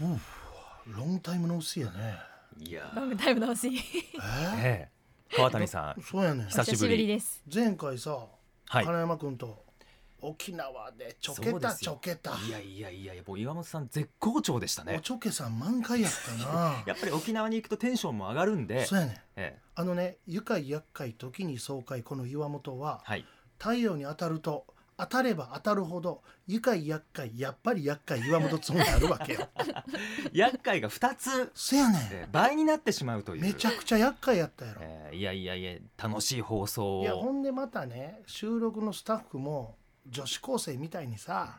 ロングタイムの薄やね。いやロングタイムのしい。えええ。川谷さんそうやねん。久しぶり。です前回さ、はい。金山君と沖縄でちょけたそうですよ。ちょけた。いやいやいやいやもう岩本さん絶好調でしたおねちょけさん満開やったな。やっぱり沖縄に行くとテンションも上がるんで。そうやねん。ええ。あのね愉快厄介時に爽快この岩本ははい。太陽に当たると当たれば当たるほど愉快厄介やっぱり厄介岩本つもりあるわけよ。厄介が2つ、せやねええ倍になってしまうという。んめちゃくちゃ厄介やったやろ。ええいやいやいや楽しい放送いやほをんでまたね収録のスタッフも女子高生みたいにさ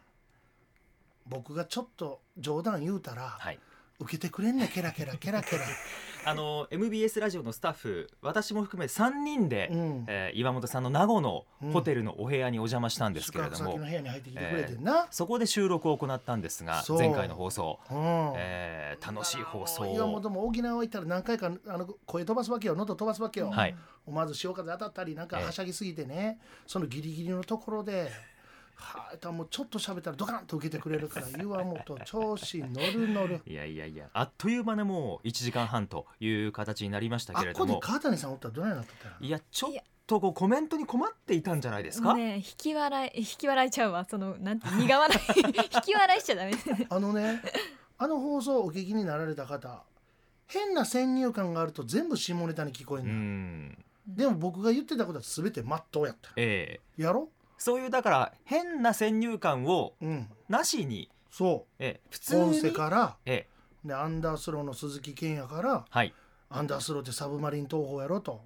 僕がちょっと冗談言うたら、はい。受けてくれんねケラケラケラケラ あの MBS ラジオのスタッフ私も含め3人で、うん。えー岩本さんの名護のホテルのお部屋にお邪魔したんですけれども、宿泊先の部屋に入ってきてくれてんな、そこで収録を行ったんですが前回の放送、うん。えー楽しい放送岩本をも沖縄行ったら何回かあの声飛ばすわけよ喉飛ばすわけよ、はい。まず潮風当たったりなんかええはしゃぎすぎてね、そのギリギリのところではあもうちょっと喋ったらドカンと受けてくれるから岩本調子乗る乗る。いやいやいやあっという間でもう1時間半という形になりましたけれども。川谷さんおったらどないなってたらいやちょっとこうコメントに困っていたんじゃないですか、ね引き笑い 引き笑いちゃうわそのなんて苦笑い 引き笑いしちゃダメあのねあの放送をお聞きになられた方変な先入観があると全部下ネタに聞こえうるの、ん。でも僕が言ってたことは全てまっとうやったええ。やろ？そういうだから変な先入観をうん。なしに、そええ普うポン通にセからええ。でアンダースローの鈴木健也からはい。アンダースローってサブマリン投法やろと。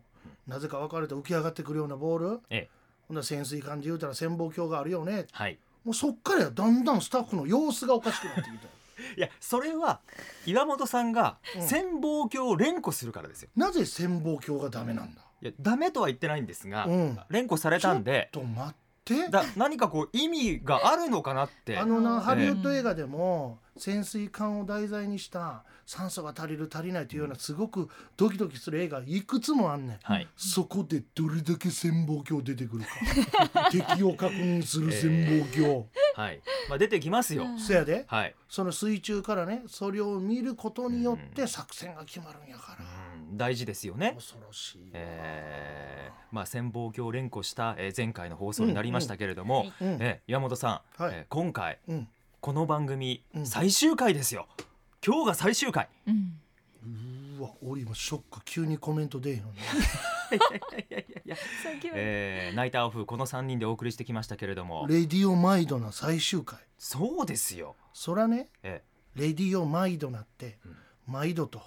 なぜか分かれて浮き上がってくるようなボール。ええ。ほんなら潜水艦で言うたら潜望鏡があるよね。はい。もうそっからやだんだんスタッフの様子がおかしくなってきた いやそれは岩本さんがうん。潜望鏡を連呼するからですよ。なぜ潜望鏡がダメなんだ？いやダメとは言ってないんですが、うん。連呼されたんでちょっと待ってだ何かこう意味があるのかなって。あのなええハリウッド映画でも潜水艦を題材にした酸素が足りる足りないというようなすごくドキドキする映画いくつもあんねん。はい。そこでどれだけ潜望鏡出てくるか。敵を確認する潜望鏡、はい。まあ出てきますよ、うん。そやで。はい、その水中からねそれを見ることによって作戦が決まるんやから、うん大事ですよね。恐ろしいわ、えーまあ、潜望鏡を連呼した、えー前回の放送になりましたけれども、うんえー岩本さん、はい。えー今回うん。この番組、うん。最終回ですよ。今日が最終回。うん。うわ俺今ショック。急にコメント出えへんのねいやいやいやいや、さっきまでえーナイターオフこの3人でお送りしてきましたけれども。レディオマイドな最終回。そうですよ、そらね。えレディオマイドなって、マイドと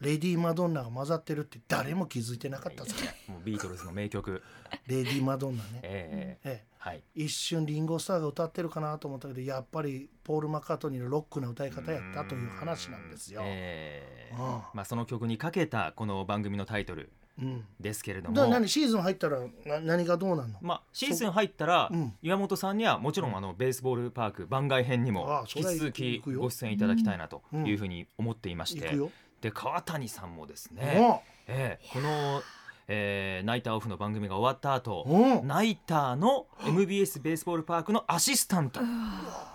レディマドンナが混ざってるって誰も気づいてなかったぞーもうビートルズの名曲、レディマドンナね、えーええ、はい、一瞬リンゴスターが歌ってるかなと思ったけどやっぱりポール・マッカートニーのロックな歌い方やったという話なんですよ。えーああまあ、その曲にかけたこの番組のタイトルうん、ですけれども。何シーズン入ったらな何がどうなんの？まあ、シーズン入ったら、うん。岩本さんにはもちろんあのベースボールパーク番外編にあも引き続きご出演いただきたいなとうんいうふうに思っていまして、行くよ。で川谷さんもですね、ね、ええこの、えーナイターオフの番組が終わった後うんナイターの MBS ベースボールパークのアシスタント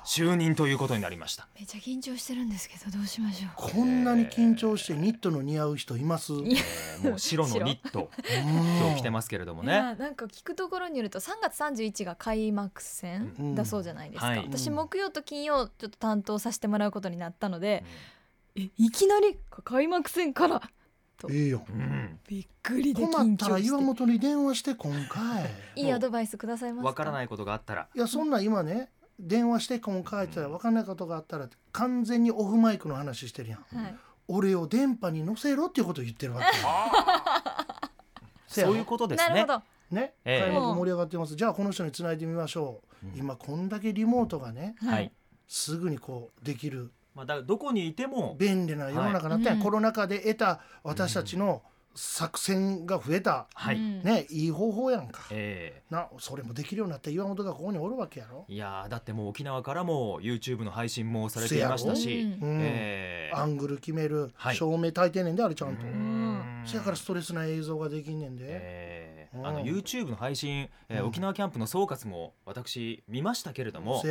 就任ということになりました。めっちゃ緊張してるんですけどどうしましょう。こんなに緊張してニットの似合う人います、えーもう白のニット今日着てますけれどもいね。やなんか聞くところによると3月31が開幕戦だそうじゃないですか、うん。はい私木曜と金曜ちょっと担当させてもらうことになったので、えいきなり開幕戦から。と。ええよ。うん。びっくりで困緊ったら岩張して本に電話して今回。いいアドバイスくださいますか？わからないことがあったら。いやそんなん今ね電話して今回って言ったら分かんないことがあったら完全にオフマイクの話してるやん。はい、俺を電波に乗せろっていうことを言ってるわけ。せやろ？そういうことですね。なるほ。ど。ね？ええ。開幕盛り上がってます。じゃあこの人につないでみましょう、うん。今こんだけリモートがねはい、はい。すぐにこうできるまあだどこにいても便利な世の中になったやん、はい。コロナ禍で得た私たちの作戦が増えた、はい。うんねいい方法やんか、えなそれもできるようになって岩本がここにおるわけやろ。ー、いやーだってもう沖縄からも YouTube の配信もされていましたし、うんうんえ。ーアングル決める、はい。照明焚いてんねんであれちゃんと、うんせやからストレスな映像ができんねんで、うん。えーあの YouTube の配信、えーうん。沖縄キャンプの総括も私見ましたけれども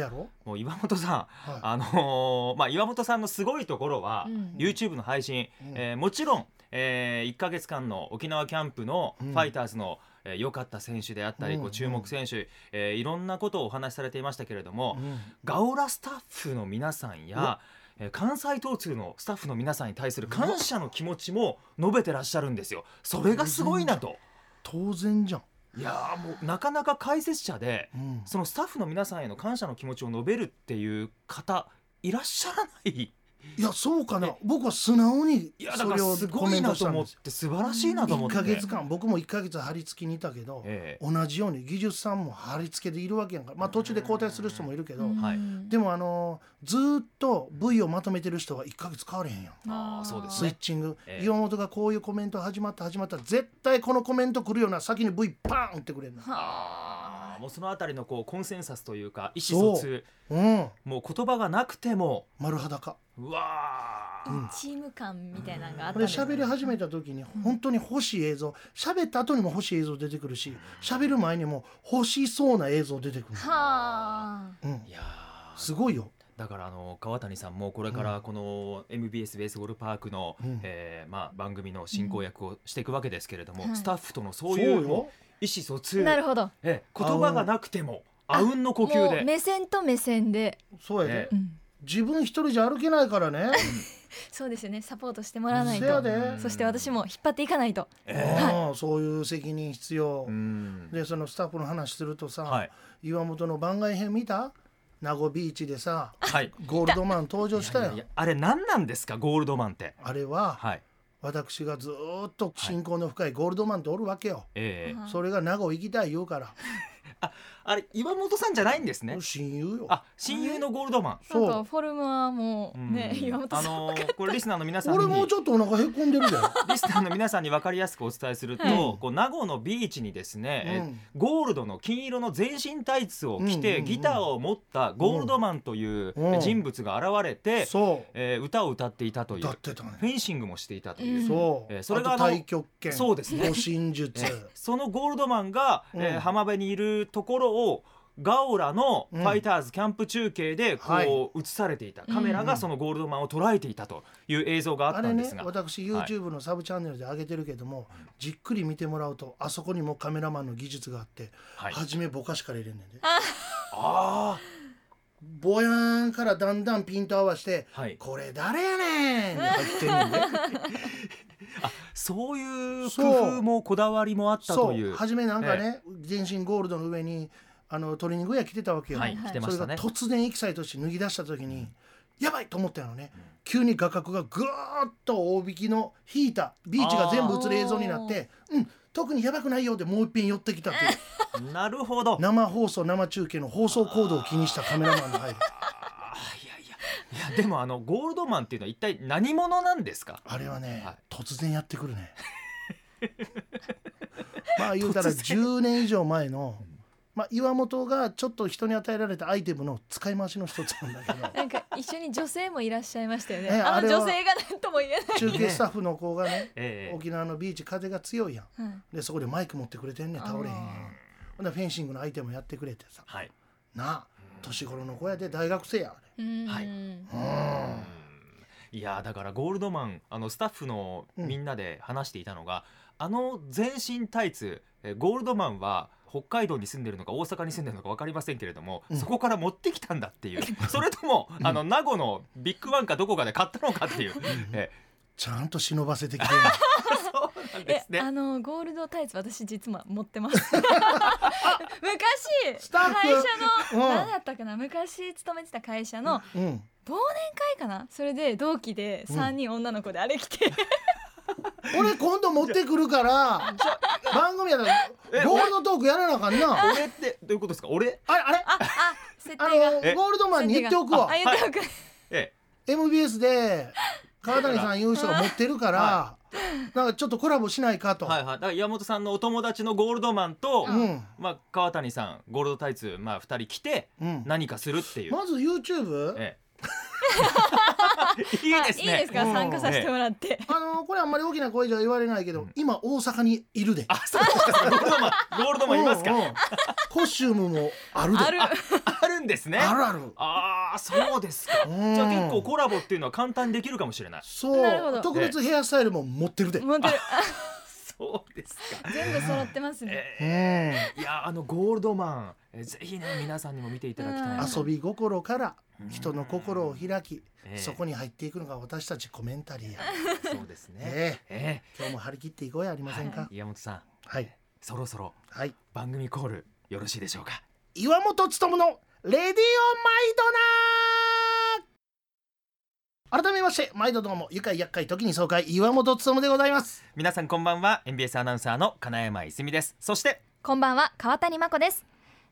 もう岩本さんはい。あのーまあ岩本さんのすごいところは、うん。YouTube の配信、うん。えーもちろん、え1ヶ月間の沖縄キャンプのうん。ファイターズの良、えー良かった選手であったり、うん。こう注目選手、えーいろんなことをお話しされていましたけれども、うん。ガオラスタッフの皆さんや、えー関西統通のスタッフの皆さんに対する感謝の気持ちも述べてらっしゃるんですよ。それがすごいなと。当然じゃん、いやーもうなかなか解説者でうんそのスタッフの皆さんへの感謝の気持ちを述べるっていう方いらっしゃらないいやそうかな。僕は素直にいやだからそれをすごいコメンなと思っトしたんです。て素晴らしいなと思1って。ヶ月間僕も1ヶ月張り付きにいたけど、ええ。同じように技術さんも張り付けでいるわけやんか。まあ途中で交代する人もいるけど、でもあのずーっと V をまとめてる人は1ヶ月変われへんやん。あー。そうですスイッねチング、ええ。岩本がこういうコメント始まった始まった絶対このコメント来るような先に V パーンってくれるの。あ。ーもうそのあたりのこうコンセンサスというか意思疎通。うん。もう言葉がなくても丸裸。うわー。うん。チーム感みたいなのがあったこれ喋り始めた時に本当に欲しい映像。喋った後にも欲しい映像出てくるし喋る前にも欲しそうな映像出てくる、はあ。うん、いやー。すごいよ。だからあの川谷さんもこれからこの MBS ベースボールパークの、うん。えーまあ、番組の進行役をしていくわけですけれども、はい。スタッフとのそういう意思疎通。なるほど。えー言葉がなくてもあうんの呼吸で。もう目線と目線で、そうやで、ねうん。自分一人じゃ歩けないからね。そうですよね。サポートしてもらわないせやとで。そして私も引っ張っていかないと。ああそういう責任必要、うん。でそのスタッフの話するとさ、はい。岩本の番外編見た？名護ビーチでさはい。ゴールドマン登場したよ。いやあれ何なんですか？ゴールドマンって。あれははい。私がずーっと親交の深いゴールドマンっておるわけよ、ええ。はいそれが名護行きたい言うから。あ れ岩本さんじゃないんですね。親友よ。あ親友のゴールドマン。そう。なんかフォルムはもうねうん。岩本さんあのーこれリスナーの皆さんに。俺もうちょっとお腹へこんでるで。リスナーの皆さんに分かりやすくお伝えすると、うん。こう名護のビーチにですね、えうん。ゴールドの金色の全身タイツを着て、うんうんうん。ギターを持ったゴールドマンといううん。人物が現れて、そえー歌を歌っていたとういう歌ってたね。フェンシングもしていたという、うん。そう、えーそれがあのあと太極拳。そうですね。護身術、えーそのゴールドマンが、えーうん。浜辺にいるところをガオラのファイターズキャンプ中継でこう、はい。映されていた。カメラがそのゴールドマンを捉えていたという映像があったんですが、私 YouTube のサブチャンネルで上げてるけども、じっくり見てもらうとあそこにもカメラマンの技術があって、はい、初めぼかしから入れんねんで。あぼやーんからだんだんピント合わせてーはい「これ誰やねん!」って入ってんねんで。そういうそう。工夫もこだわりもあったそという。う。初めなんかね、全身ゴールドの上にあのトレーニングウェア着てたわけよ、はいはいそれが突然エキサイトして脱ぎ出した時に、やばいと思ったのね、急に画角がぐーっと大引きの引いたビーチが全部映る映像になってうん特にやばくないよでもう一遍寄ってきたっていう。なるほど。生放送生中継の放送コードを気にしたカメラマンが入る。いやいや。いやでもあのゴールドマンっていうのは一体何者なんですか？あれはね、はい。突然やってくるね。まあ言うたら突然。10年以上前の、まあ、岩本がちょっと人に与えられたアイテムの使い回しの一つなんだけど。なんか一緒に女性もいらっしゃいましたよね。えああれはの女性が何とも言えない。中継スタッフの子がね ええ沖縄のビーチ風が強いやん。はい。でそこでマイク持ってくれてんねん倒れへんやん。ほんでフェンシングのアイテムやってくれてさ。はい。なあ年頃の子やで大学生やあうん。はい。れうん。いやだからゴールドマンあのスタッフのみんなで話していたのが、あの全身タイツえゴールドマンは北海道に住んでるのか大阪に住んでるのか分かりませんけれども、うん。そこから持ってきたんだっていう。それとも、あの名護のビッグワンかどこかで買ったのかっていう、えちゃんと忍ばせてきてるそうなんでえすね。あのゴールドタイツ私実は持ってます。昔会社のうん。何だったかな昔勤めてた会社のうん。忘年会かな？それで同期で3人女の子であれ来て、俺今度持ってくるから番組やったらゴールドトークやらなあかんな。あ俺ってどういうことですか？俺？あれあれ？ああ設あ定が。のゴールドマンに言っておくわ。あ言っておく、え MBS で川谷さんいう人が持ってるからなんかちょっとコラボしないかと、はいはい。だから岩本さんのお友達のゴールドマンと、うん。まあ、川谷さんゴールドタイツ、まあ、2人来てうん、何かするっていう、まず YouTube ええ いいですね。あいいですか、うん。参加させてもらって、あのこれあんまり大きな声じゃ言われないけど、うん。今大阪にいるで。あそうですか。ゴールドマンゴールドマンいますか、コスチュームもあるで。ある。あるんですね。あるある。ああそうですか。うん。じゃあ結構コラボっていうのは簡単にできるかもしれない。そう。なるほど。特別ヘアスタイルも持ってるで、持ってる。そうですか。全部揃ってますね、えー。いやあのゴールドマンえーぜひね皆さんにも見ていただきたいな。うん。遊び心から人の心を開き、ええ。そこに入っていくのが私たちコメンタリーや、そうですね。ええ。え今日も張り切っていこうやありませんか？ー岩本さん。はい。そろそろはい。番組コールよろしいでしょうか？岩本勉のレディオマイドナー改めまして毎度どうも愉快厄介時に爽快岩本勉でございます。皆さんこんばんは。NBS アナウンサーの金山いすみです。そしてこんばんは川谷真子です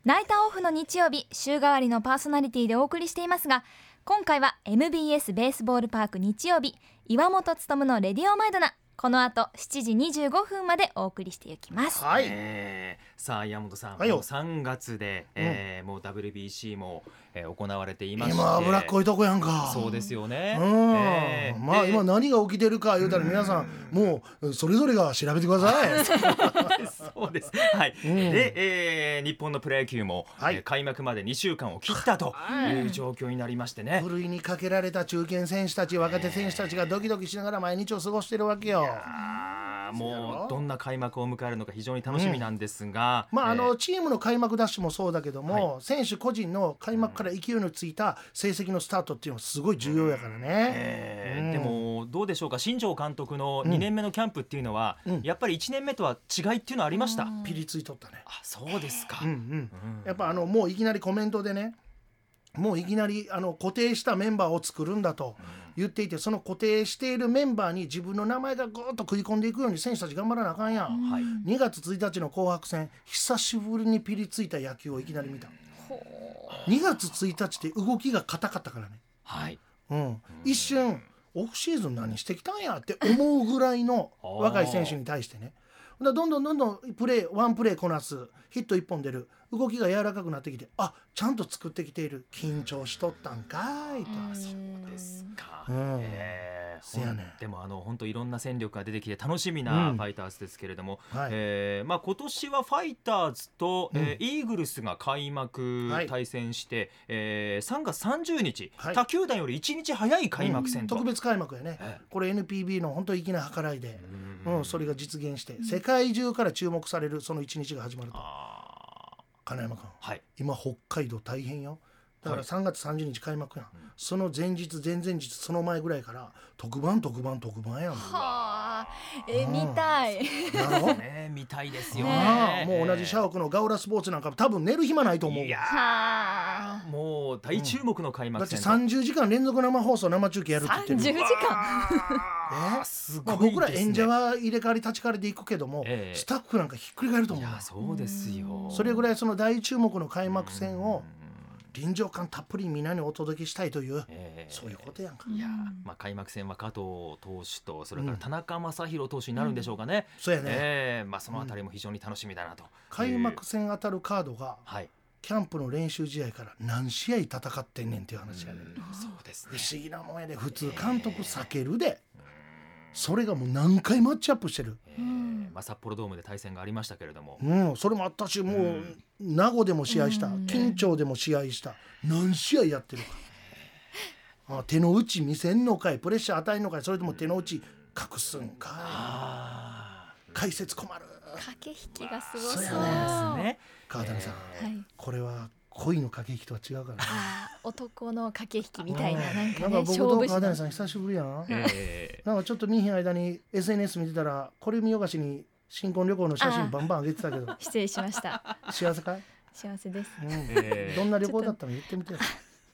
ナイターオフの日曜日週替わりのパーソナリティでお送りしていますが今回は MBS ベースボールパーク日曜日岩本勉のレディオマイドナこの後7時25分までお送りしていきます。はい、えーさあ山本さん、はいよ。もう3月で、えーもう WBC も、えー行われていまして。今脂っこいとこやんか。そうですよね、うん、えーでまあ今何が起きてるか言うたら皆さんもうそれぞれが調べてください。そうです。はい。うん。で、えー日本のプロ野球も、はい。えー開幕まで2週間を切ったという状況になりましてね。ふるいにかけられた中堅選手たち若手選手たちがドキドキしながら毎日を過ごしてるわけよもうどんな開幕を迎えるのか非常に楽しみなんですが、まああのえー。チームの開幕ダッシュもそうだけども、選手個人の開幕から勢いのついた成績のスタートっていうのはすごい重要やからね。うん。えーでもどうでしょうか？新庄監督の2年目のキャンプっていうのは、うんやっぱり1年目とは違いっていうのはありました、うん。ピリついとったね。あそうですか、うんうん。うん。やっぱあのもういきなりコメントでねもういきなりあの固定したメンバーを作るんだと言っていてその固定しているメンバーに自分の名前がぐーっと食い込んでいくように選手たち頑張らなあかんやん。はい。2月1日の紅白戦久しぶりにピリついた野球をいきなり見た。ほ2月1日って動きが硬かったからね、はい。うん、一瞬オフシーズン何してきたんやって思うぐらいの若い選手に対してねどんどんどんどんプレーワンプレーこなす。ヒット1本出る。動きが柔らかくなってきてあちゃんと作ってきている。緊張しとったんかいと。うですか。うん。えーせやねでもあの本当いろんな戦力が出てきて楽しみなうん。ファイターズですけれども、はい。えーまあ今年はファイターズと、えーイーグルスが開幕はい対戦して、えー3月30日、はい。他球団より1日早い開幕戦と。特別開幕やね。えこれ NPB の本当粋な計らいで、うんうん、それが実現して世界中から注目されるその一日が始まると。あ金山君。ーはい。今北海道大変よ。だからはい。3月30日開幕やん、ん。その前日前々日その前ぐらいから特番特番特番やん。はあ。え見たい。なろ ね見たいですよねね。もう同じ社屋のガウラスポーツなんか多分寝る暇ないと思う。いやもう大注目の開だ。って幕戦と。30時間連続生放送生中継やるって言って30る時間。え？すまあ、ごいですね。僕ら演者は入れ替わり立ち替わりで行くけども、ええ。スタッフなんかひっくり返ると思う。いやそうですよ。それぐらいその大注目の開幕戦をうん。臨場感たっぷりみんなにお届けしたいという、ええ。そういうことやんか、いや。ーうんまあ開幕戦は加藤投手とそれから田中将大投手になるんでしょうかね。そうやね、ええ。まあそのあたりも非常に楽しみだなと。開幕戦当たるカードがはい。キャンプの練習試合から何試合戦ってんねんっていう話やね、うん。そうですね。不。思議なもんやで。普通監督避けるで。それがもう何回マッチアップしてる。ええまあ札幌ドームで対戦がありましたけれども。うん。それもあったしもう名護でも試合した。うん。緊張でも試合した。何試合やってるか。あ手の内見せんのかい。プレッシャー与えんのかい。それとも手の内隠すんかあい解説困る。駆け引きがすごそう。ですね。川谷さん、はい。これは恋の駆け引きとは違うからね。男の駆け引きみたいななんかなんねか僕と勝負師の。川谷さん久しぶりやん。ええなんかちょっと見えへん間に SNS 見てたらこれ見よがしに新婚旅行の写真バンバン上げてたけど。失礼しました。幸せかい、幸せです。うん。ええどんな旅行だったの？言ってみてよ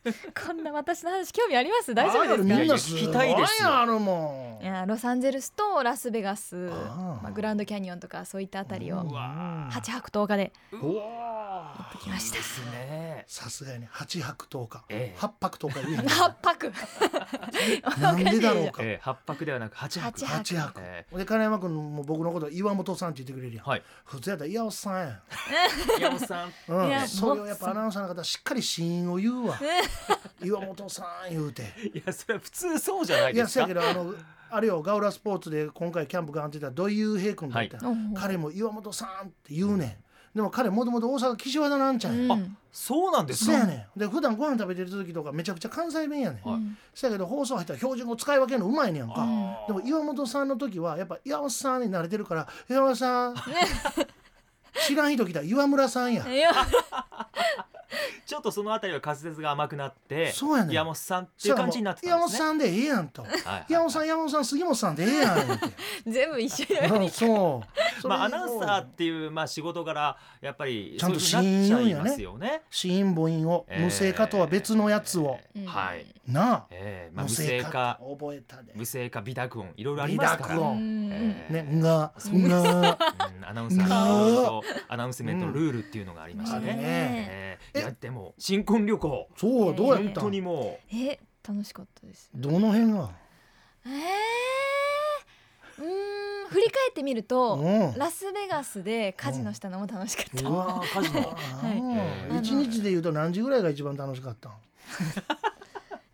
こんな私の話興味あります？大丈夫ですか？みんな聞きたいですよ。あるもいやロサンゼルスとラスベガスまあ、グランドキャニオンとかそういったあたりをうん。うわ8泊10日で行ってきました。いいですね。さすがに8泊10日、ええ。8泊10日言えへん。8泊 なんでだろうか。えー、8泊ではなく8泊八泊8泊、えで金山君も僕のこと岩本さんって言ってくれるやん、はい。普通やったら岩尾さんやん。山本さん。うん。いやそれをやっぱアナウンサーの方しっかり死因を言うわ 岩本さん言うて。いやそれは普通そうじゃないいですか。やせやけどあのあれよガウラスポーツで今回キャンプがあってた土井雄平君だったはい。彼も岩本さんって言うねん、でも彼もともと大阪岸和田なんちゃうんや、うんそうなんですか。そうやねん。で普段ご飯食べてる時とかめちゃくちゃ関西弁やねん、はい。うんせやけど放送入ったら標準語使い分けるのうまいねやんか、あーでも岩本さんの時はやっぱ岩本さんに慣れてるから岩本さん 知らん人来たら岩村さんや。いや ちょっとそのあたりは滑舌が甘くなってそうやねん。山本さんっていう感じになってたんですね。さんでええやんと。はいはい岩本さん山本さん杉本さんでええやん全部一緒やうんそう。そ れまあアナウンサーっていうまあ仕事柄やっぱりちゃんとそういう風になっちゃい子音言うんやねますよね。子音母音をえー無声化とは別のやつを、うん。はい。なあ、えーまあ無無声声化化。覚えたで。無声化微濁音。いろいろありますから。音。うん。えーねがが。うんアナウンサーアナウンスメントのルールっていうのがありましてね。あるねえ。ーいやでも新婚旅行。そうどうや本当ったんにもえ楽しかったです。どの辺が？えー、うーん振り返ってみるとうん。ラスベガスでカジノしたのも楽しかった、うああカジノ。い。うん。一日で言うと何時ぐらいが一番楽しかったん？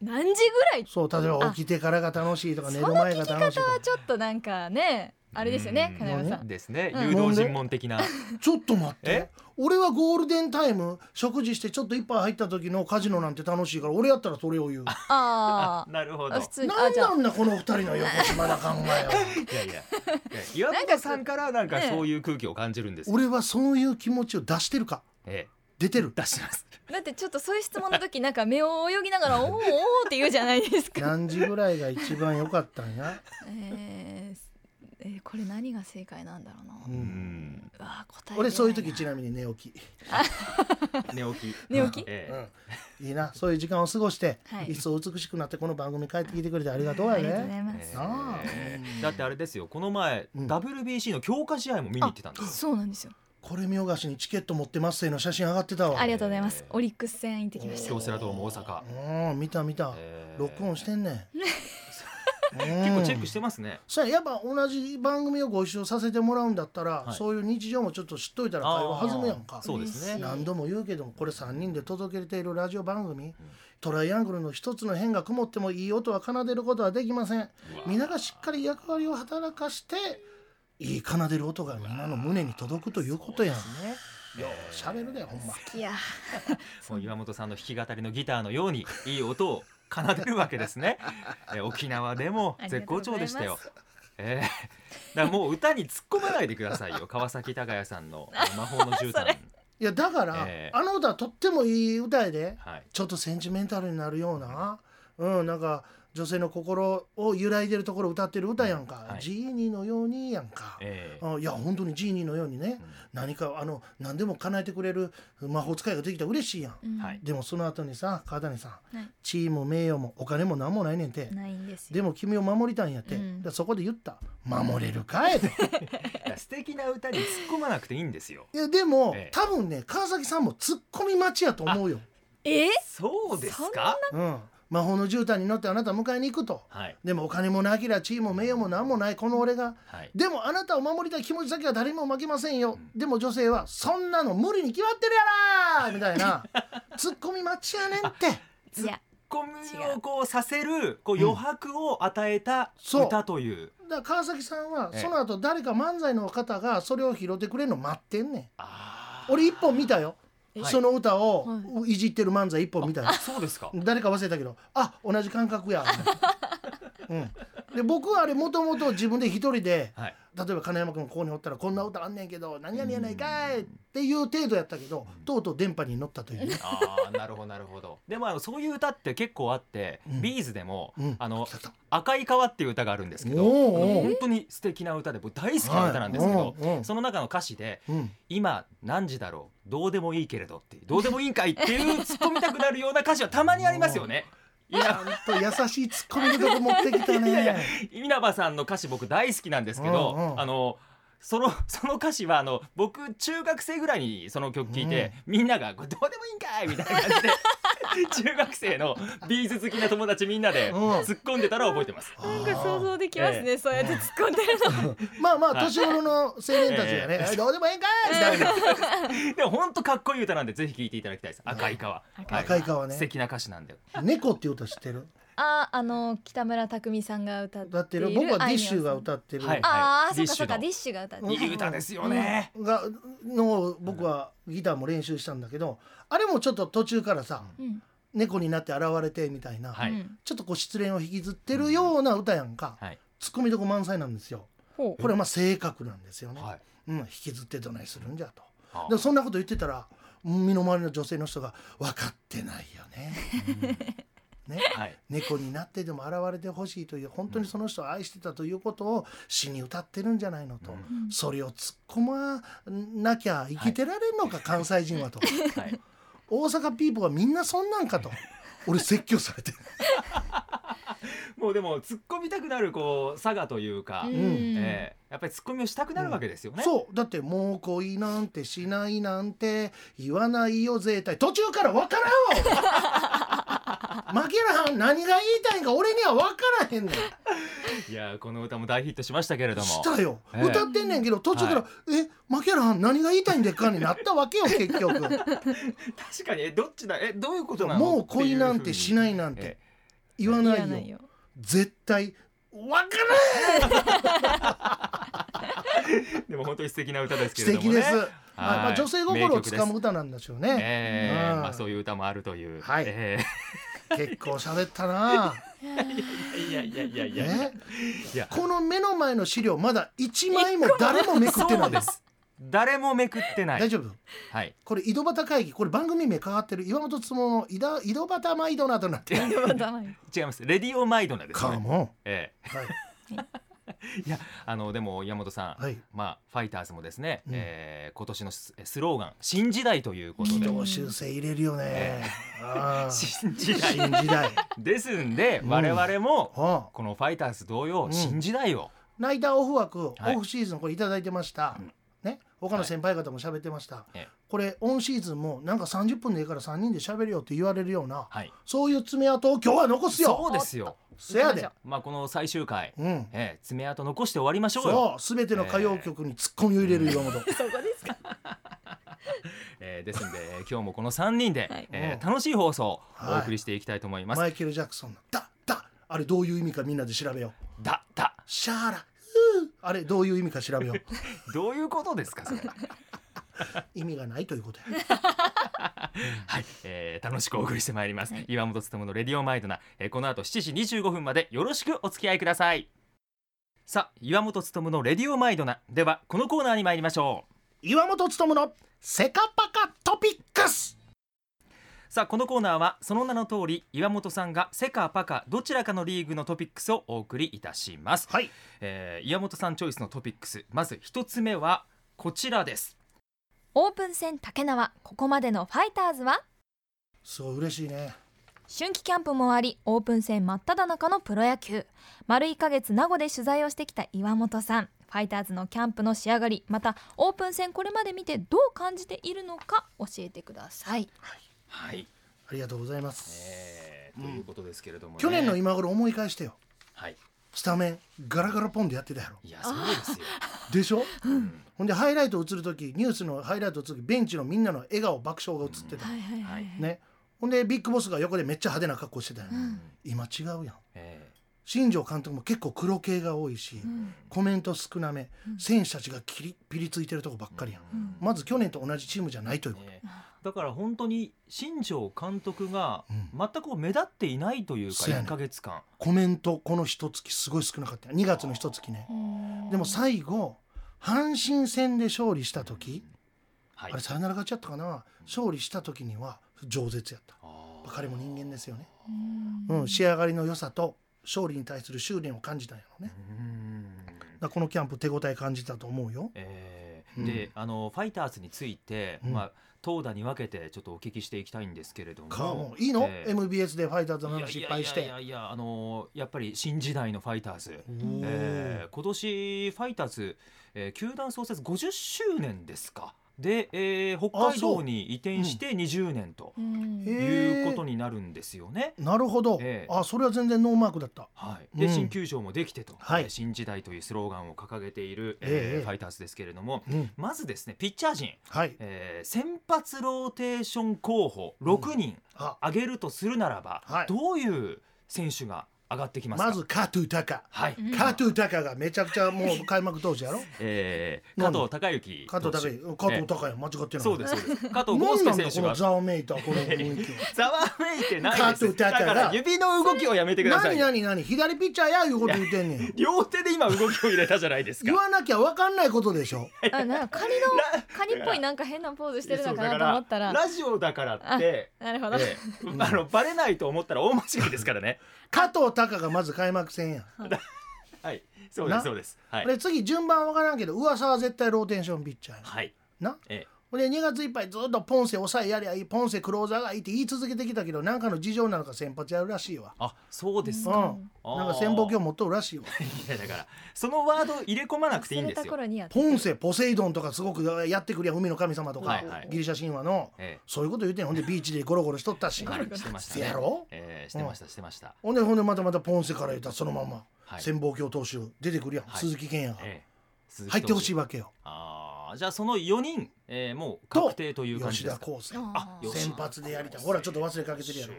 何時ぐらい？そう例えば起きてからが楽しいとか寝る前が楽しいとはかちょっとなんかねあれですよねうん。金山さん。ですね。うん誘導尋問的な。ちょっと待って。え？俺はゴールデンタイム食事してちょっと一杯入った時のカジノなんて楽しいから俺やったらそれを言う。あ なるほど。あ普通に。なんあじゃあ。なんだこの二人の横島な考えは。いやいや。岩本さんからなんかそういう空気を感じるんですよ。俺はそういう気持ちを出してるか。ええ出てる。出してます。だってちょっとそういう質問の時なんか目を泳ぎながら「おーおー」って言うじゃないですか。何時ぐらいが一番良かったんや、えーえーこれ何が正解なんだろうな。う、うんわ答え俺そういう時出ちなみに寝起き、寝起き。寝起き？えうん、いいな。そういう時間を過ごして、はい。一層美しくなってこの番組帰ってきてくれてありがとうやありがとうごねざいます。あえだってあれですよ。この前、うん。WBC の強化試合も見に行ってたんですよ。そうなんですよ。これ見よがしにチケット持ってますせの写真上がってたわ。ありがとうございます。オリックス戦行ってきました。京セラドーム大阪、うん見た見た、えー。録音してんねん。結構チェックしてますね、そうややっぱ同じ番組をご一緒させてもらうんだったら、はい。そういう日常もちょっと知っといたら会話弾むやんか。そうですね。何度も言うけどもこれ3人で届けているラジオ番組、トライアングルの一つの辺が曇ってもいい音は奏でることはできません。皆がしっかり役割を働かしていい奏でる音がみんなの胸に届くということやん。ね。ようしゃべるでほんま。いや。もう岩本さんの弾き語りのギターのようにいい音を奏でるわけですね、えー沖縄でも絶好調でしたよ。えー、だからもう歌に突っ込まないでくださいよ。川崎隆也さんの「魔法の絨毯」いやだから、ええあの歌はとってもいい歌やで。はい。ちょっとセンチメンタルになるような、うん、なんか女性の心を揺らいでるところを歌ってる歌やんか、はい。ジーニーのようにやんか、えあいや本当にジーニーのようにね、何かあの何でも叶えてくれる魔法使いができたら嬉しいやん、うん。はい。でもその後にさ川谷さん、はい地位も名誉もお金も何もないねんて、ないんですよ。でも君を守りたいんやって、うん。でそこで言った「守れるかい」って。素敵な歌に突っ込まなくていいんですよ。いやでも、ええ。多分ね川崎さんもツッコミ待ちやと思うよ、え？そうですか？うん、魔法の絨毯に乗ってあなた迎えに行くと。はい。でもお金もなきゃ地位も名誉も何もない。この俺が。はい。でもあなたを守りたい気持ちだけは誰にも負けませんよ、でも女性はそんなの無理に決まってるやら みたいな。ツッコミ待ちやねんって。ツッコミをこうさせるこう余白を与えたそう。歌という、だから川崎さんはええ。その後誰か漫才の方がそれを拾ってくれるの待ってんねん。俺一本見たよ、えその歌をはい。じってる漫才一本見たよ、そうですか。誰か忘れたけどあ同じ感覚や、うん、で僕はあれもともと自分で一人ではい例えば金山君ここにおったらこんな歌あんねんけど何々やないかいっていう程度やったけどとうとう電波に乗ったというね。ああなるほどなるほど。でもあのそういう歌って結構あって、うん。ビーズでも、うん。あの赤い川っていう歌があるんですけど本当に素敵な歌で僕大好きな歌なんですけど、はいうん。うん。その中の歌詞でうん「今何時だろうどうでもいいけれど」ってどうでもいいんかいっていう突っ込みたくなるような歌詞はたまにありますよね。稲ちゃんと優しいツッコミのとこ持ってきたね。稲葉さんの歌詞僕大好きなんですけど、うんうん。あのその その歌詞はあの僕中学生ぐらいにその曲聴いて、みんなが「これどうでもいいんかい!」みたいな感じで 中学生の B'z 好きな友達みんなでうん突っ込んでたら覚えてます。なんか想像できますね、えそうやって突っ込んでるの まあまあはい年頃の青年たちがねええ「どうでもええんかい!」みたいなでも本当かっこいい歌なんでぜひ聴いていただきたいです。赤い川。赤い赤い川ね素敵な歌詞なんで。「猫」っていう歌知ってる？ああの北村匠海さんが歌っている歌ってる僕は DISH が歌ってる。はいああ、そっかそっか DISH が歌ってうん。いい歌ですよね。がの僕はギターも練習したんだけどあれもちょっと途中からさうん。猫になって現れてみたいな、はい。うんちょっとこう失恋を引きずってるような歌やんか、はい。ツッコミどこ満載なんですよ。ほう。これはまあ性格なんですよね、はい。うん、引きずってどないするんじゃと。あ。でもそんなこと言ってたら身の回りの女性の人が分かってないよね ね。はい。猫になってでも現れてほしいという本当にその人を愛してたということを詩に歌ってるんじゃないのと、うん。それを突っ込まなきゃ生きてられんのか、関西人はと。はい。大阪ピーポーはみんなそんなんかと。俺説教されてる。もうでも突っ込みたくなるこう佐賀というか、うん。えーやっぱり突っ込みをしたくなるわけですよね。そう。だってもう恋なんてしないなんて言わないよ絶対。途中から分からんわ負けらはん何が言いたいんか俺には分からへんねん。いやーこの歌も大ヒットしましたけれども。したよ、ええ。歌ってんねんけど途中から「え負けらはん何が言いたいんでっか?」になったわけよ結局。確かに。えどっちだ？えどういうことなの？もう恋なんてしないなんえて言わないよ。言わないよ。絶対分からん。ー でも本当に素敵な歌ですけれどもね。素敵です、はいまあ、女性心をつかむ歌なんでしょうね、えーうん。まあそういう歌もあるという。はい。え 結構喋ったな。ーいやいやいやいやいや。えいや。この目の前の資料まだ1枚も誰もめくってないです。誰もめくってない。大丈夫？はい。これ井戸端会議これ番組名かかってる。岩本つもの井戸井戸端マイドナとなって。る違います。レディオマイドナですね。かもえはい。ー いやあのでも山本さん、はい。まあファイターズもですね、うん。えー今年のススローガン新時代ということで。修正入れるよね。新時代。新時代。ですんで、うん。我々もこのファイターズ同様、ん。新時代を。ナイターオフ枠、はい。オフシーズンこれいただいてました、うんね他の先輩方も喋ってました、ええ。これオンシーズンもなんか30分でいいから3人で喋るよって言われるようなはい。そういう爪痕を今日は残すよ。そうですよ。せやで。まあこの最終回、うん。えー爪痕残して終わりましょうよ。そう全ての歌謡曲にツッコミを入れる岩本、そこですか。えーですんでえー今日もこの3人で、はい。えー楽しい放送お送りしていきたいと思います、マイケル・ジャクソンの「だだ」あれどういう意味かみんなで調べよう。だだ「シャーラ。フー」あれどういう意味か調べよう。どういうことですかそれ 意味がないということや。はい、えー楽しくお送りしてまいります、岩本勉のレディオマイドナ、えーこの後7時25分までよろしくお付き合いください。さあ岩本勉のレディオマイドナではこのコーナーに参りましょう。岩本勉の「セカパカトピックスさあこのコーナーはその名の通り岩本さんがセカパカどちらかのリーグのトピックスをお送りいたします」はい。えー岩本さんチョイスのトピックスまず一つ目はこちらです。オープン戦竹縄ここまでのファイターズは？すごい嬉しいね。春季キャンプもありオープン戦真っ只中のプロ野球。丸1ヶ月名護で取材をしてきた岩本さん。ファイターズのキャンプの仕上がりまたオープン戦これまで見てどう感じているのか教えてください。はい、ありがとうございます、えーということですけれども、ね。去年の今頃思い返してよ。はい。スタメンガラガラポンでやってたやろ。いやそうですよ、でしょ？うん。ほんでハイライト映る時ニュースのハイライト映る時ベンチのみんなの笑顔爆笑が映ってた、はいはいはいね。ほんでビッグボスが横でめっちゃ派手な格好してたよ、うん。今違うやん。え新庄監督も結構黒系が多いし、うん。コメント少なめ、うん。選手たちがキリピリついてるとこばっかりやん、うん。まず去年と同じチームじゃないということ、ーねだから本当に新庄監督がうん。全くこう目立っていないというかそうやね1ヶ月間、コメントこの一月すごい少なかった。2月の一月ね。うん。でも最後阪神戦で勝利した時、はい。あれサヨナラ勝ちやったかな？勝利した時には饒舌やった。彼も人間ですよね、うん。うん、仕上がりの良さと勝利に対する執念を感じたんやろね。うん。だからこのキャンプ手応え感じたと思うよ、えー。であのファイターズについて、うん。まあ投打に分けてちょっとお聞きしていきたいんですけれども。いいの、えー MBS でファイターズの話いっぱいして。いやいやいやあのやっぱり新時代のファイターズ、おー。えー今年ファイターズ、えー球団創設50周年ですかで、えー北海道に移転して20年とうん。へいうことになるんですよね。なるほど、ええ。あそれは全然ノーマークだった。はい、で、うん。新球場もできてと、はい。えー新時代というスローガンを掲げている、えええーファイターズですけれどもうん。まずですねピッチャー陣、はい。えー先発ローテーション候補6人あ。挙げるとするならば、はい。どういう選手が上がってきますか？まずカトゥタカ。はい、うん。カトゥタカがめちゃくちゃもう開幕 投手やろ？えー、加藤孝之加藤タカ投手加藤タカや間違ってない。そうですそうです。加藤何豪なんだこの介選手が。ざわめいたこの雰囲気は。ざわめいてない加です。だ藤隆が。から指の動きをやめてください。何何何？左ピッチャーやいうこと言ってんねん。両手で今動きを入れたじゃないですか。言わなきゃ分かんないことでしょ。あなんかカニの カニっぽいなんか変なポーズしてるのかなと思ったら。ラジオだからって。なるほど、ええ。あのバレないと思ったら大間違いですからね加藤タカがまず開幕戦や はい。そうでな？すそうです。はい。で次順番分からんけど噂は絶対ローテーションピッチャーやはい。な？えほんで2月いっぱいずっとポンセ抑えやりゃいいポンセクローザーがいいって言い続けてきたけどなんかの事情なのか先発やるらしいわ。あそうですか、うん。なんか潜望鏡持っとるらしいわ。いやだからそのワードを入れ込まなくていいんですよ。ポンセポセイドンとかすごくやってくりゃ海の神様とか、はいはいギリシャ神話のえそういうこと言ってんほんでビーチでゴロゴロしとったし、えはいしてましたねせやろええしてましたしてましたほんでほんでまたまたポンセから言ったらそのままはい潜望鏡投手出てくるやん、はい鈴木健也が、ええ入ってほしいわけよああじゃあその4人、えー、もう確定という感じ吉ですか？田康生先発でやりたい。ほらちょっと忘れかけてるやろ。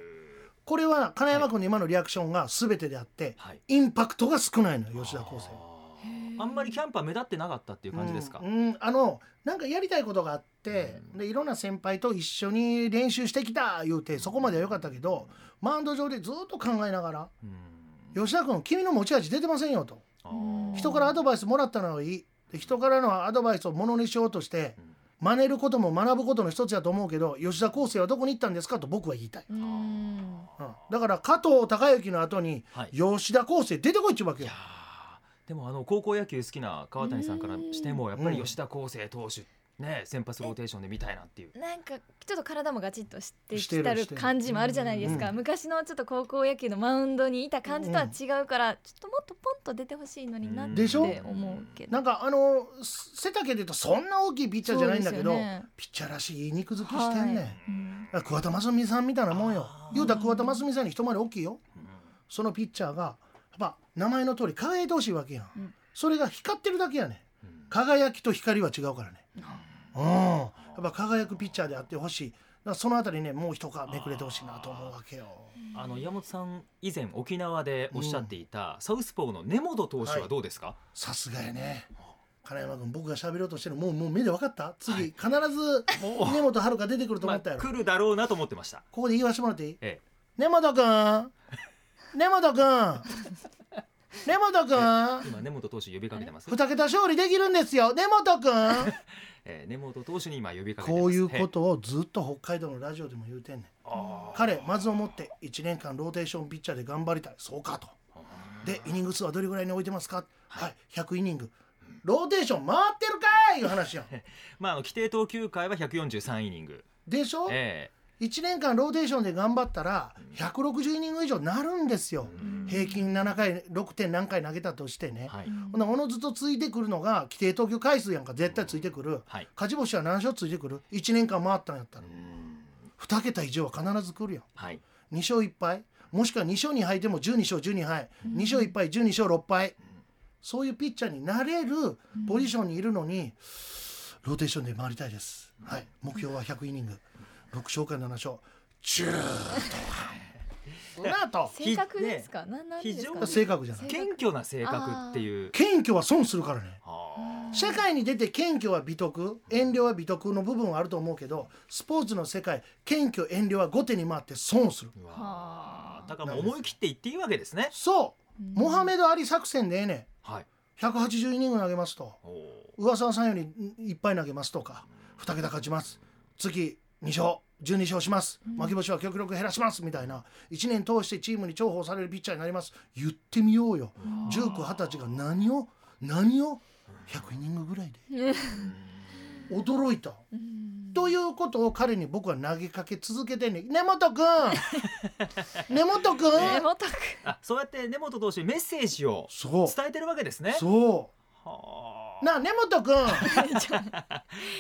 これは金山君の今のリアクションが全てであってはい。インパクトが少ないのよ吉田康生あんまりキャンプは目立ってなかったっていう感じですか、うん。うん。あのなんかやりたいことがあって、でいろんな先輩と一緒に練習してきた言うてそこまでは良かったけどマウンド上でずっと考えながらうん。吉田君君の持ち味出てませんよと。人からアドバイスもらったのはいいで人からのアドバイスをものにしようとしてうん。真似ることも学ぶことの一つやと思うけど吉田康生はどこに行ったんですかと僕は言いたい、うん。うん。だから加藤孝之の後にはい。吉田康生出てこいっちゅうわけよ。いやー。でもあの高校野球好きな川谷さんからしてもやっぱり吉田康生投手ね先発ローテーションで見たいなっていう。なんかちょっと体もガチッとしてきたる感じもあるじゃないですか、うん昔のちょっと高校野球のマウンドにいた感じとは違うから、ちょっともっとポンと出てほしいのになってでしょ？思うけど。なんかあの背丈で言うとそんな大きいピッチャーじゃないんだけど、ね。ピッチャーらしいいい肉付きしてんねん、はい桑田真澄さんみたいなもんよ。言うたら桑田真澄さんに一回り大きいよ。うん。そのピッチャーがやっぱ名前の通り輝いてほしいわけやん、うん。それが光ってるだけやねん。うん。輝きと光は違うからねうん。やっぱ輝くピッチャーであってほしい。そのあたりねもう一皮めくれてほしいなと思うわけよ。あの山本さん以前沖縄でおっしゃっていた、サウスポーの根本投手はどうですか、さすがやね。金山君僕が喋ろうとしてるの。もうもう目で分かった。次、必ず根本遥出てくると思ったやろ、まあ来るだろうなと思ってました。ここで言わせてもらっていい？え根本君。根本君。根本君。え。今根本投手呼びかけてます、二桁勝利できるんですよ。根本君 えー根本投手に今呼びかけてこういうことをずっと北海道のラジオでも言うてんねん。彼まず思って1年間ローテーションピッチャーで頑張りたい。そうかと。でイニング数はどれぐらいに置いてますか？はい。100イニング。ローテーション回ってるかい！いう話やん まあ規定投球回は143イニング。でしょ？え1年間ローテーションで頑張ったら160イニング以上なるんですよ。平均7回6点何回投げたとしてね、えはい、ほんおのずとついてくるのが規定投球回数やんか。絶対ついてくる。はい。勝ち星は何勝ついてくる。1年間回ったんやったら。うん。2桁以上は必ず来るやん。はい。2勝1敗。もしくは2勝2敗でも12勝12敗、2勝1敗12勝6敗、そういうピッチャーになれるポジションにいるのに、ローテーションで回りたいです、はい、目標は100イニング6勝から7勝チューッと。なと性格ですか、なんなんですか？非常に性格じゃない。謙虚な性格っていう。謙虚は損するからね。あ。社会に出て謙虚は美徳遠慮は美徳の部分はあると思うけどスポーツの世界謙虚遠慮は後手に回って損をする。だからもう思い切って言っていいわけですね。そう。モハメド・アリ作戦でええねはい。ん180イニング投げますと。上沢さんよりいっぱい投げますとか。2桁勝ちます。次2勝12勝します。負け星は極力減らします。みたいな。1年通してチームに重宝されるピッチャーになります。言ってみようよ。1920歳が何を？何を？100イニングぐらいで。驚いた。うん。ということを彼に僕は投げかけ続けてんねん。根本くん 根本くん根本くあそうやって根本投手にメッセージをそう。伝えてるわけですね。そはうなあ根本くんあ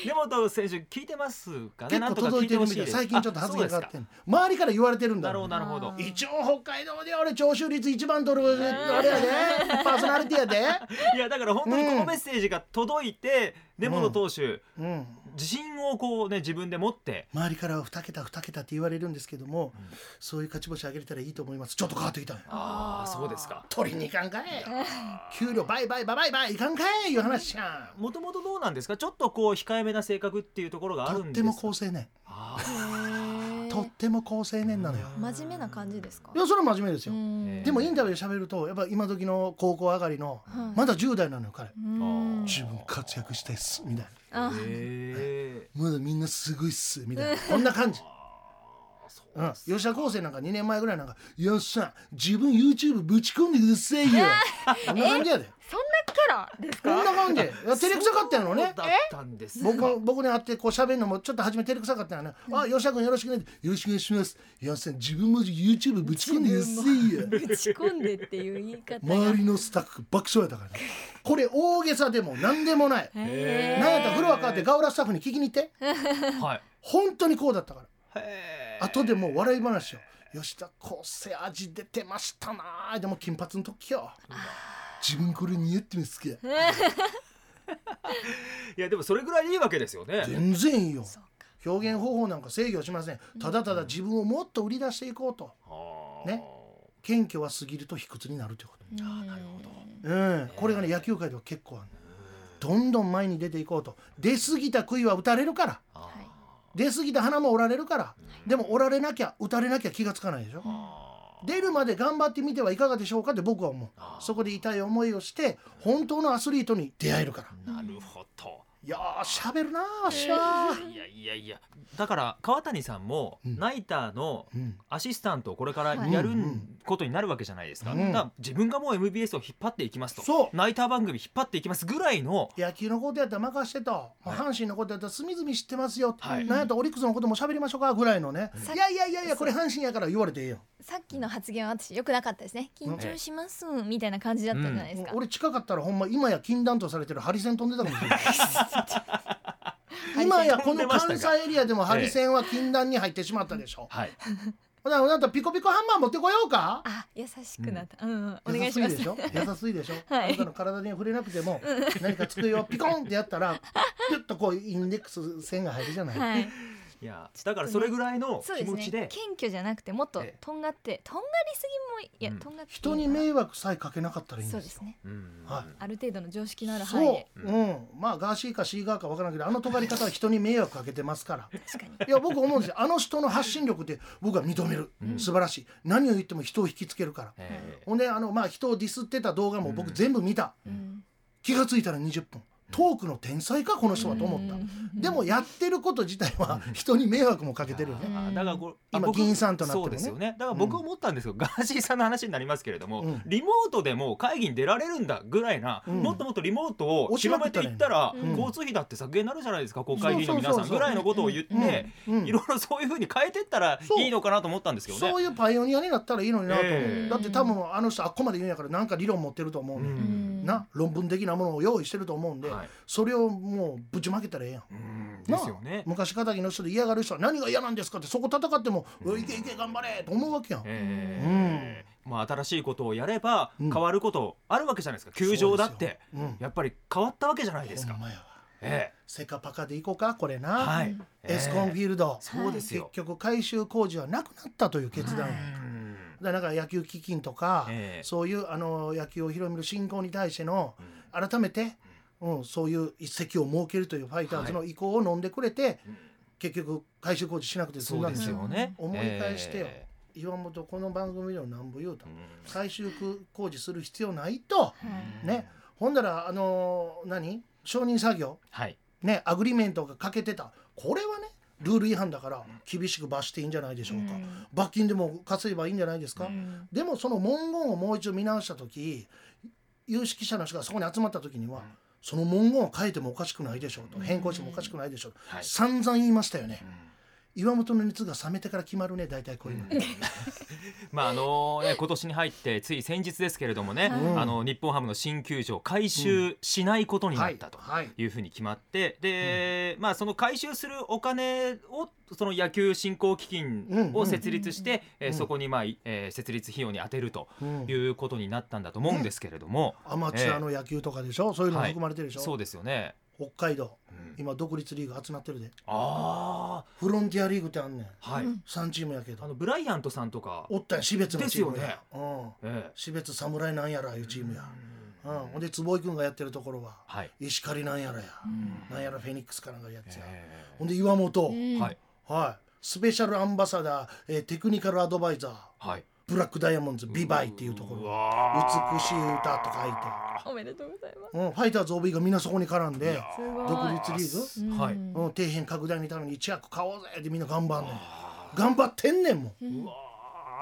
根本選手聞いてますかね？結構届いてるみたい最近ちょっと発言があってん周りから言われてるんだ。なるなるほど。一応北海道で俺聴取率一番取るあれやで。パーソナリティやで。いやだから本当にこのメッセージが届いて、根本投手うん自信をこうね自分で持って。周りからは2桁2桁って言われるんですけども、そういう勝ち星あげれたらいいと思います。ちょっと変わってきたああそうですか。取りに行かんかい。給料バイバイバイバイバイいかんかい。いう話じゃん。もともとどうなんですか？ちょっとこう控えめな性格っていうところがあるんですとっても好青年。あとっても好青年なのよ。真面目な感じですか？いやそれは真面目ですよ、うん。でもインタビューで喋るとやっぱ今時の高校上がりの、はいまだ10代なのよ彼。うん。自分活躍したいっすみたいなまだみんなすごいっすみたいな。こんな感じ。そううん、吉田康生なんか2年前ぐらいなんか「よっしゃ自分 YouTube ぶち込んでくださいよ」こんな感じやでラですこんな感じ。照れくさかったのね。だったんですか僕僕に会ってこう喋るのもちょっと初め照れくさかったよね「あ吉田君よろしくね」よろしくお願いします」「いやさん。自分も YouTube ぶち込んでいよ」ぶち込んでっていう言い方が。周りのスタッフ爆笑やったからね。これ大げさでも何でもない。なんやったら風呂分かってガウラスタッフに聞きに行って。はい。本当にこうだったから。へ後でもう笑い話よ吉田康生味出てましたなでも金髪の時よ自分これ似合ってますかいやでもそれぐらいいいわけですよね。全然いいよ。表現方法なんか制御しません。ただただ自分をもっと売り出していこうと。あー。ね。謙虚は過ぎると卑屈になるというこうんなるほど。とうん。これがね野球界では結構あるどんどん前に出ていこうと。出過ぎた杭は打たれるから。出過ぎた花も折られるから。でも折られなきゃ打たれなきゃ気がつかないでしょ。あ出るまで頑張ってみてはいかがでしょうかって僕は思う。そこで痛い思いをして本当のアスリートに出会えるから。なるほど。いやーしゃべるなーわっしゃー。いやいやいや。だから川谷さんもうん。ナイターのうん。アシスタントをこれからはい。やるうん。ことになるわけじゃないですか,、うん。だから自分がもう MBS を引っ張っていきますと。そう。ナイター番組引っ張っていきますぐらいの。野球のことやったら任してと、阪神のことやったら隅々知ってますよ、はい。なんやったらオリックスのことも喋りましょうかぐらいのね、さいやいやいやいやこれ阪神やから言われてええよ。さっきの発言は私良くなかったですね緊張しますみたいな感じだったじゃないですか、俺近かったらほんま今や禁断とされてるハリセン飛んでたかもしれない 今やこの関西エリアでもハリセンは禁断に入ってしまったでしょ、はい。ほなあなたピコピコハンマー持ってこようか？あ優しくなった、うん。うん、お願いします。優しいでしょ？優しいでしょ、はい。あなたの体に触れなくても何か机をピコンってやったらピュッとこうインデックス線が入るじゃない、はいいやだからそれぐらいの気持ちで。謙虚じゃなくてもっとええ。とんがってとんがりすぎもいや、うん。とんがって人に迷惑さえかけなかったらいいんですよ。そうですね。うん。はい。ある程度の常識のある範囲そう。で、うん、まあガーシーかシーガーかわからんけどあの尖り方は人に迷惑かけてますから。確かに。いや僕思うんですよ。あの人の発信力って僕は認める、うん素晴らしい。何を言っても人を引きつけるから。えほんであのまあ人をディスってた動画も僕全部見た、うん。気がついたら20分トークの天才かこの人はと思った、うん。でもやってること自体は人に迷惑もかけてるよね、だからこ今議員さんとなってもね。そうですよね。だから僕思ったんですけど、ガーシーさんの話になりますけれども、うん。リモートでも会議に出られるんだぐらいな、うん。もっともっとリモートを広めていったら、うん。交通費だって削減になるじゃないですか国会議員の皆さそうそうそうそう。んぐらいのことを言って、うん。うん。いろいろそういうふうに変えてったらいいのかなと思ったんですけどね。そう。いうパイオニアになったらいいのになと思う、ええ。だって多分あの人あっこまで言うんやからなんか理論持ってると思うね、うんん。な論文的なものを用意してると思うんで、はい。それをもうぶちまけたらええやん。うんなあ。ですよね。昔かたぎの人で嫌がる人は何が嫌なんですかってそこ戦っても「うわいけいけ頑張れ!」と思うわけやん。えーまあ新しいことをやればうん。変わることあるわけじゃないですか。球場だってそうですようん。やっぱり変わったわけじゃないですか。ほん。まやわ。えセカパカでいこうかこれな、えはい。エスコンフィールド、そうですよ。結局改修工事はなくなったという決断やんか、うん。だから野球基金とか、ええ。そういうあの野球を広める振興に対しての改めて、うん、そういう一石を設けるというファイターズの意向を飲んでくれて、うん。結局改修工事しなくて済んそうでだんですすよ。よね。思い返してよえ岩本この番組でも何ぼ言うと。えうん。改修工事する必要ないと。はい。ね。ほんだらあの何？承認作業。はい。ね。アグリメントが欠けてた。これはねルール違反だから厳しく罰していいんじゃないでしょうか、うん。罰金でも稼げばいいんじゃないですか、うん。でもその文言をもう一度見直した時有識者の人がそこに集まった時には、その文言を変えてもおかしくないでしょうと変更してもおかしくないでしょうと、はい。散々言いましたよね、うん岩本の熱が冷めてから決まるね大体こういうの、まああのね今年に入ってつい先日ですけれどもね、うん。あの日本ハムの新球場改修しないことになはいったとはい。い。うふうに決まって、で、まあその改修するお金をその野球振興基金を設立して、えーうん。そこにまあ、いえー設立費用に充てるとうん。いうことになったんだと思うんですけれども、アマチュアの野球とかでしょ、そういうのも含まれてるでしょ、そうですよね。北海道うん。今独立リーグ集まってるで。あフロンティアリーグってあんねん。あはい、うん。3チームやけど。あのブライアントさんとか、おったんや標津のチームや、ですうん。ええ。標津侍なんやらいうチームや、うん、ほんで坪井君がやってるところははい、石狩なんやらや、うん。なんやらフェニックスかなんかやつや、え。ほんで岩本、うん。はい。はい。スペシャルアンバサダー、えーテクニカルアドバイザー。はいブラックダイヤモンドズビバイっていうとこうろわ美しい歌と書いて、おめでとうございます。うん、ファイターズ OB がみんなそこに絡んで独立リーグ、はい。うんうん、底辺拡大のために一役買おうぜってみんな頑張んねん。頑張ってんねんもん。うわ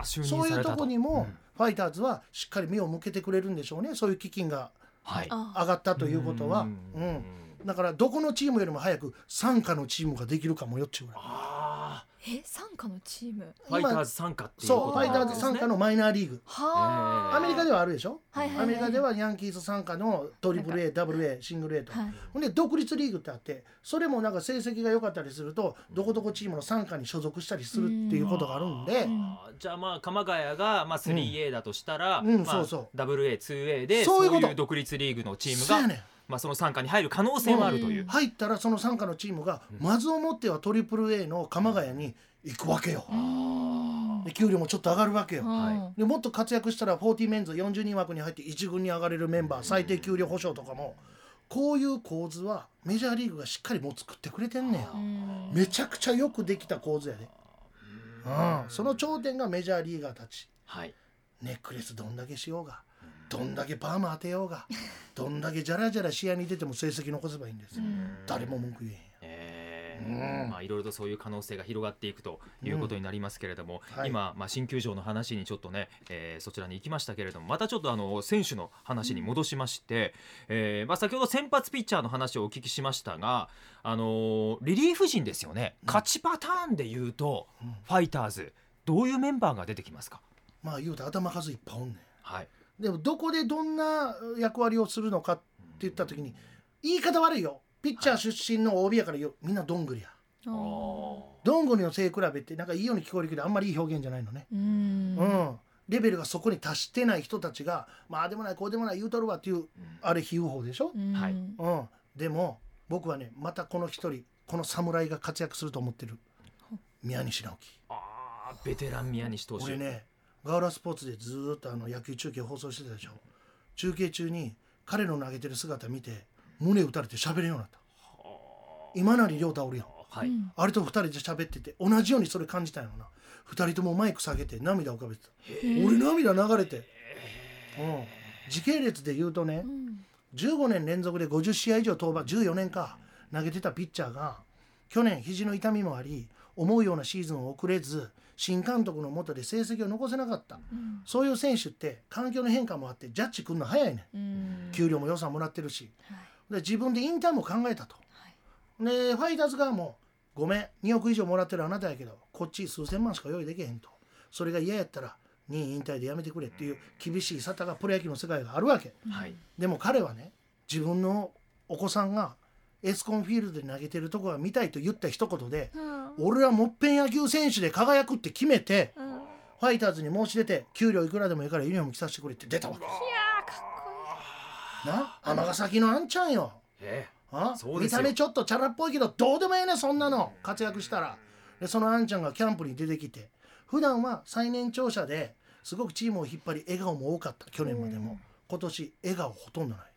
そういうとこにも、うん。ファイターズはしっかり目を向けてくれるんでしょうね。そういう基金がはい。あ上がったということは、うん。うん。だからどこのチームよりも早く傘下のチームができるかもよっちゅうぐらい。あえ傘下のチーム？ーファイターズ参加っていうそうファイターズ傘下のマイナーリーグ。はアメリカではあるでしょ、はいはいはい。アメリカではヤンキース傘下のトリプル A ダブル A シングル A と、はい。ほんで独立リーグってあってそれもなんか成績が良かったりするとどこどこチームの傘下に所属したりするっていうことがあるんで、うん。じゃあまあ鎌ヶ谷がまあ 3A だとしたら、うんうんまあそうそう。WA2A でそういうこと。独立リーグのチームがそうやねんまあその参加に入る可能性もあるという。入ったらその傘下のチームがまずをもってはトリプル A の鎌ヶ谷に行くわけよ、うん。で給料もちょっと上がるわけよ、はでもっと活躍したら40メンズ40人枠に入って1軍に上がれるメンバー最低給料保証とかも。こういう構図はメジャーリーグがしっかりもう作ってくれてんねや。うん。めちゃくちゃよくできた構図やで、うん、その頂点がメジャーリーガーたち。はい。ネックレスどんだけしようがどんだけパーマ当てようが どんだけジャラジャラ試合に出ても成績残せばいいんですよ。誰も文句言えへんやえうん。ーまあいろいろとそういう可能性が広がっていくということになりますけれども、うん。はい。今、まあ、新球場の話にちょっとね、えーそちらに行きましたけれどもまたちょっとあの選手の話に戻しまして、えーまあ、先ほど先発ピッチャーの話をお聞きしましたが、あのーリリーフ陣ですよね。勝ちパターンで言うと、うん。ファイターズどういうメンバーが出てきますか、まあ言うと頭数いっぱいおんねん。はいでもどこでどんな役割をするのかって言った時に言い方悪いよ。ピッチャー出身の OB やからよみんなどんぐりや。どんぐりの背比べってなんかいいように聞こえるけどあんまりいい表現じゃないのね。うん。うん、レベルがそこに達してない人たちがまあでもないこうでもない言うとるわっていうあれ比喩法でしょ、うん。はい。うん、でも僕はねまたこの一人この侍が活躍すると思ってる。宮西直樹。あーベテラン宮西投手。俺ねガウラスポーツでずーっとあの野球中継放送してたでしょ。中継中に彼の投げてる姿見て胸打たれて喋れるようになった。今成亮太おるやん。はい、うん。あれと二人で喋ってて同じようにそれ感じたんやろな。二人ともマイク下げて涙を浮かべてた。俺涙流れて、うん、時系列で言うとねうん。15年連続で50試合以上登板14年か投げてたピッチャーが去年肘の痛みもあり思うようなシーズンを送れず新監督の下で成績を残せなかった。うん。そういう選手って環境の変化もあってジャッジ来るの早いね。うん。ん給料も予算もらってるし。はい。で自分で引退も考えたと。でファイターズ側も「ごめん2億以上もらってるあなたやけどこっち数千万しか用意できへん」と。それが嫌やったら任意引退でやめてくれっていう厳しい沙汰がプロ野球の世界があるわけ。はい。でも彼はね自分のお子さんがエスコンフィールドで投げてるとこが見たいと言った一言でうん。俺はもっぺん野球選手で輝くって決めてうん。いやファイターズに申し出て給料いくらでもいいからユニフォーム着させてくれって出たわけーかっこな？尼崎のあんちゃんよ。えあ？そうですよ。見た目ちょっとチャラっぽいけどどうでもええねそんなの。活躍したら。でそのあんちゃんがキャンプに出てきて普段は最年長者ですごくチームを引っ張り笑顔も多かった去年までも。今年笑顔ほとんどないいい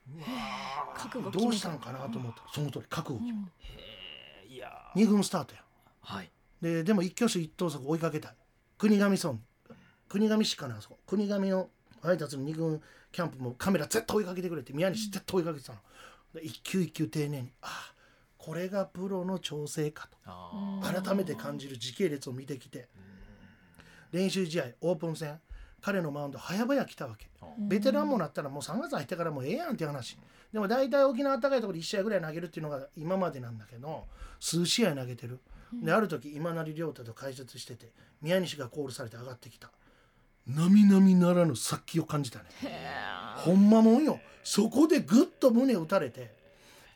覚悟決めどうしたんかなと思った。らその通り覚悟うん。えいや2軍スタートや。はい。ででも一挙手一投足追いかけたい。国頭村。国頭市かなあそこ。国頭のファイターズの2軍キャンプもカメラ絶対追いかけてくれって宮西絶対追いかけてたの。で一球一球丁寧にあこれがプロの調整かと。あ改めて感じる時系列を見てきて。練習試合オープン戦彼のマウンド早々来たわけ。うん。ベテランもなったらもう3月入ってからもうええやんっていう話。でも大体沖縄高いところで1試合ぐらい投げるっていうのが今までなんだけど数試合投げてる。である時今成亮太と解説してて宮西がコールされて上がってきた。並々ならぬ殺気を感じたね。ほんまもんよ。そこでぐっと胸打たれて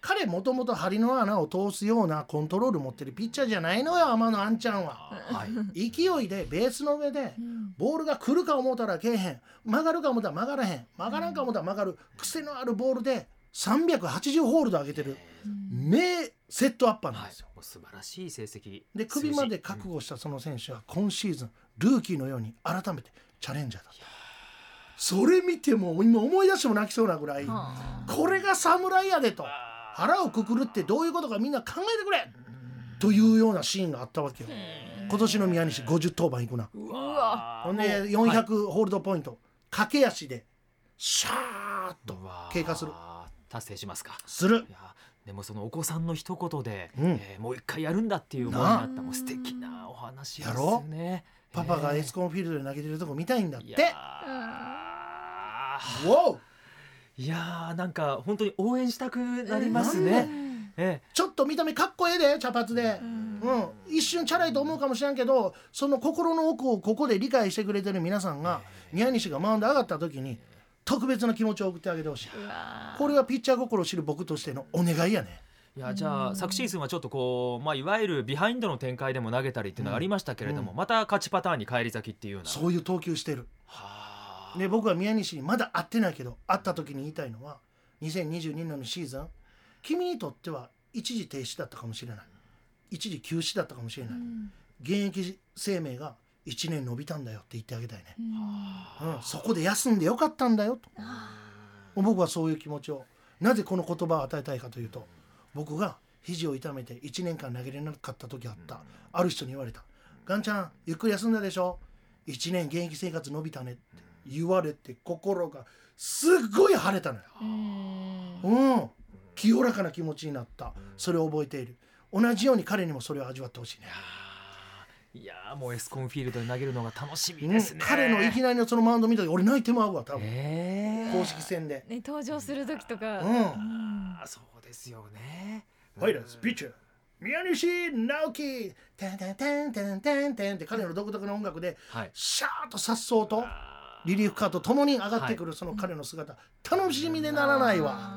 彼もともと針の穴を通すようなコントロール持ってるピッチャーじゃないのよ天野あんちゃんは。はい。勢いでベースの上でうん。ボールが来るか思ったらけえへん。曲がるか思ったら曲がらへん。曲がらんか思ったら曲がる癖のあるボールで380ホールド上げてる名セットアッパーなんはいですよ。もう素晴らしい成績で首まで覚悟したその選手は今シーズンルーキーのように改めてチャレンジャーだったそれ見ても今思い出しても泣きそうなぐらいはこれが侍やでと腹をくくるってどういうことかみんな考えてくれ。というようなシーンがあったわけよ。今年の宮西50登板いくな。うわ。ほんではい。400ホールドポイント。駆け足でシャーッと経過する。達成しますか。する。いやでもそのお子さんの一言で、うん。えーもう一回やるんだっていう思いになった。もう素敵なお話ですよねパパがエスココンフィールドで投げてるとこ見たいんだって。いやいやーなんか本当に応援したくなりますうんね、うん。えちょっと見た目かっこええで茶髪で。う、ん。うん、一瞬チャラいと思うかもしれんけどその心の奥をここで理解してくれてる皆さんが宮西がマウンド上がった時に特別な気持ちを送ってあげてほしい。これはピッチャー心を知る僕としてのお願いやね。いやじゃあ昨シーズンはちょっとこう、まあ、いわゆるビハインドの展開でも投げたりっていうのがありましたけれども、うん。また勝ちパターンに返り咲きっていうような。そういう投球してる。はあで僕は宮西にまだ会ってないけど会った時に言いたいのは2022年のシーズン君にとっては一時停止だったかもしれない。一時休止だったかもしれない、うん現役生命が1年伸びたんだよって言ってあげたいね、うん。うん、そこで休んでよかったんだよと。僕はそういう気持ちをなぜこの言葉を与えたいかというと僕が肘を痛めて1年間投げれなかった時あった。ある人に言われた「ガンちゃんゆっくり休んだでしょ。1年現役生活伸びたね」って言われて心がすっごい晴れたのよ。うん。うん、清らかな気持ちになった。それを覚えている。同じように彼にもそれを味わってほしいね。いやー。もうエスコンフィールドで投げるのが楽しみうんですね、彼のいきなりのそのマウンド見た時俺泣いてまうわ多分。えー。公式戦で。ね登場する時とか。うん。あそうですよね。ファイターズピッチャー宮西直樹タンタンタンタンタンタンって彼の独特な音楽ではい。シャーッと颯爽と。あリリーフカーとともに上がってくるその彼の姿。楽しみでならないわ。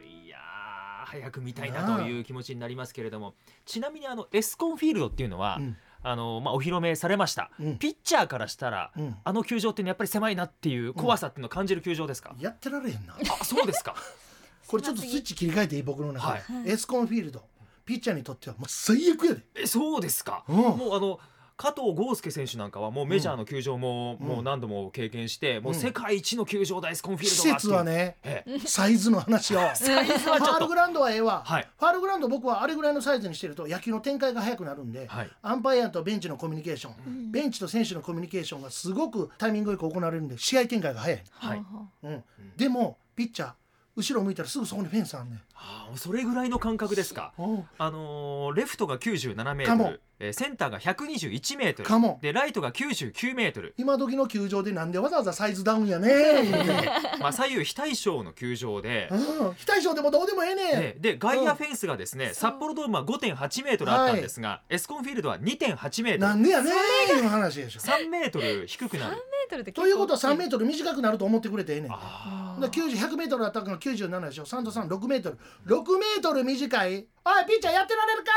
ーいやー早く見たいなという気持ちになりますけれども。ちなみにあのエスコンフィールドっていうのは、うん。あのまあ、お披露目されました、うん。ピッチャーからしたら、うん。あの球場っていうのはやっぱり狭いなっていう怖さっていうのを感じる球場ですか、やってられへんな。あそうですか。これちょっとスイッチ切り替えていい僕の中で、はい。エスコンフィールド。ピッチャーにとってはもう最悪やで。えそうですか、うん。もうあの加藤豪介選手なんかはもうメジャーの球場も、うん。もう何度も経験して、もううん世界一の球場だエスコンフィール施ドがって。いう設はねええ。サイズの話を。サイズはファールグラウンドはええわ、はい。ファールグラウンド僕はあれぐらいのサイズにしてると野球の展開が早くなるんで、はい。アンパイアとベンチのコミュニケーション、うん。ベンチと選手のコミュニケーションがすごくタイミングよく行われるんで試合展開が早い、はい。ほうん、でもピッチャー後ろ向いたらすぐそこにフェンスあんねん。あーそれぐらいの感覚ですか？あのーレフトが97メカモンートル、えーセンターが121メートル。カモンでライトが99メートル、今時の球場でなんでわざわざサイズダウンやね。ん言うてまあ左右非対称の球場で。うん。非対称でもどうでもええね。ん、でで外野フェンスがですね、札幌ドームは5.8メートルあったんですが、エスコンフィールドは2.8メートル。なんでやねん。い。う話でしょ。3メートル低くなる。メートルって結構ということは3メートル短くなると思ってくれてええねん。あだから90 100メートルだったのが97でしょ。3と36メートル。6メートル短い？おいピッチャーやってられるか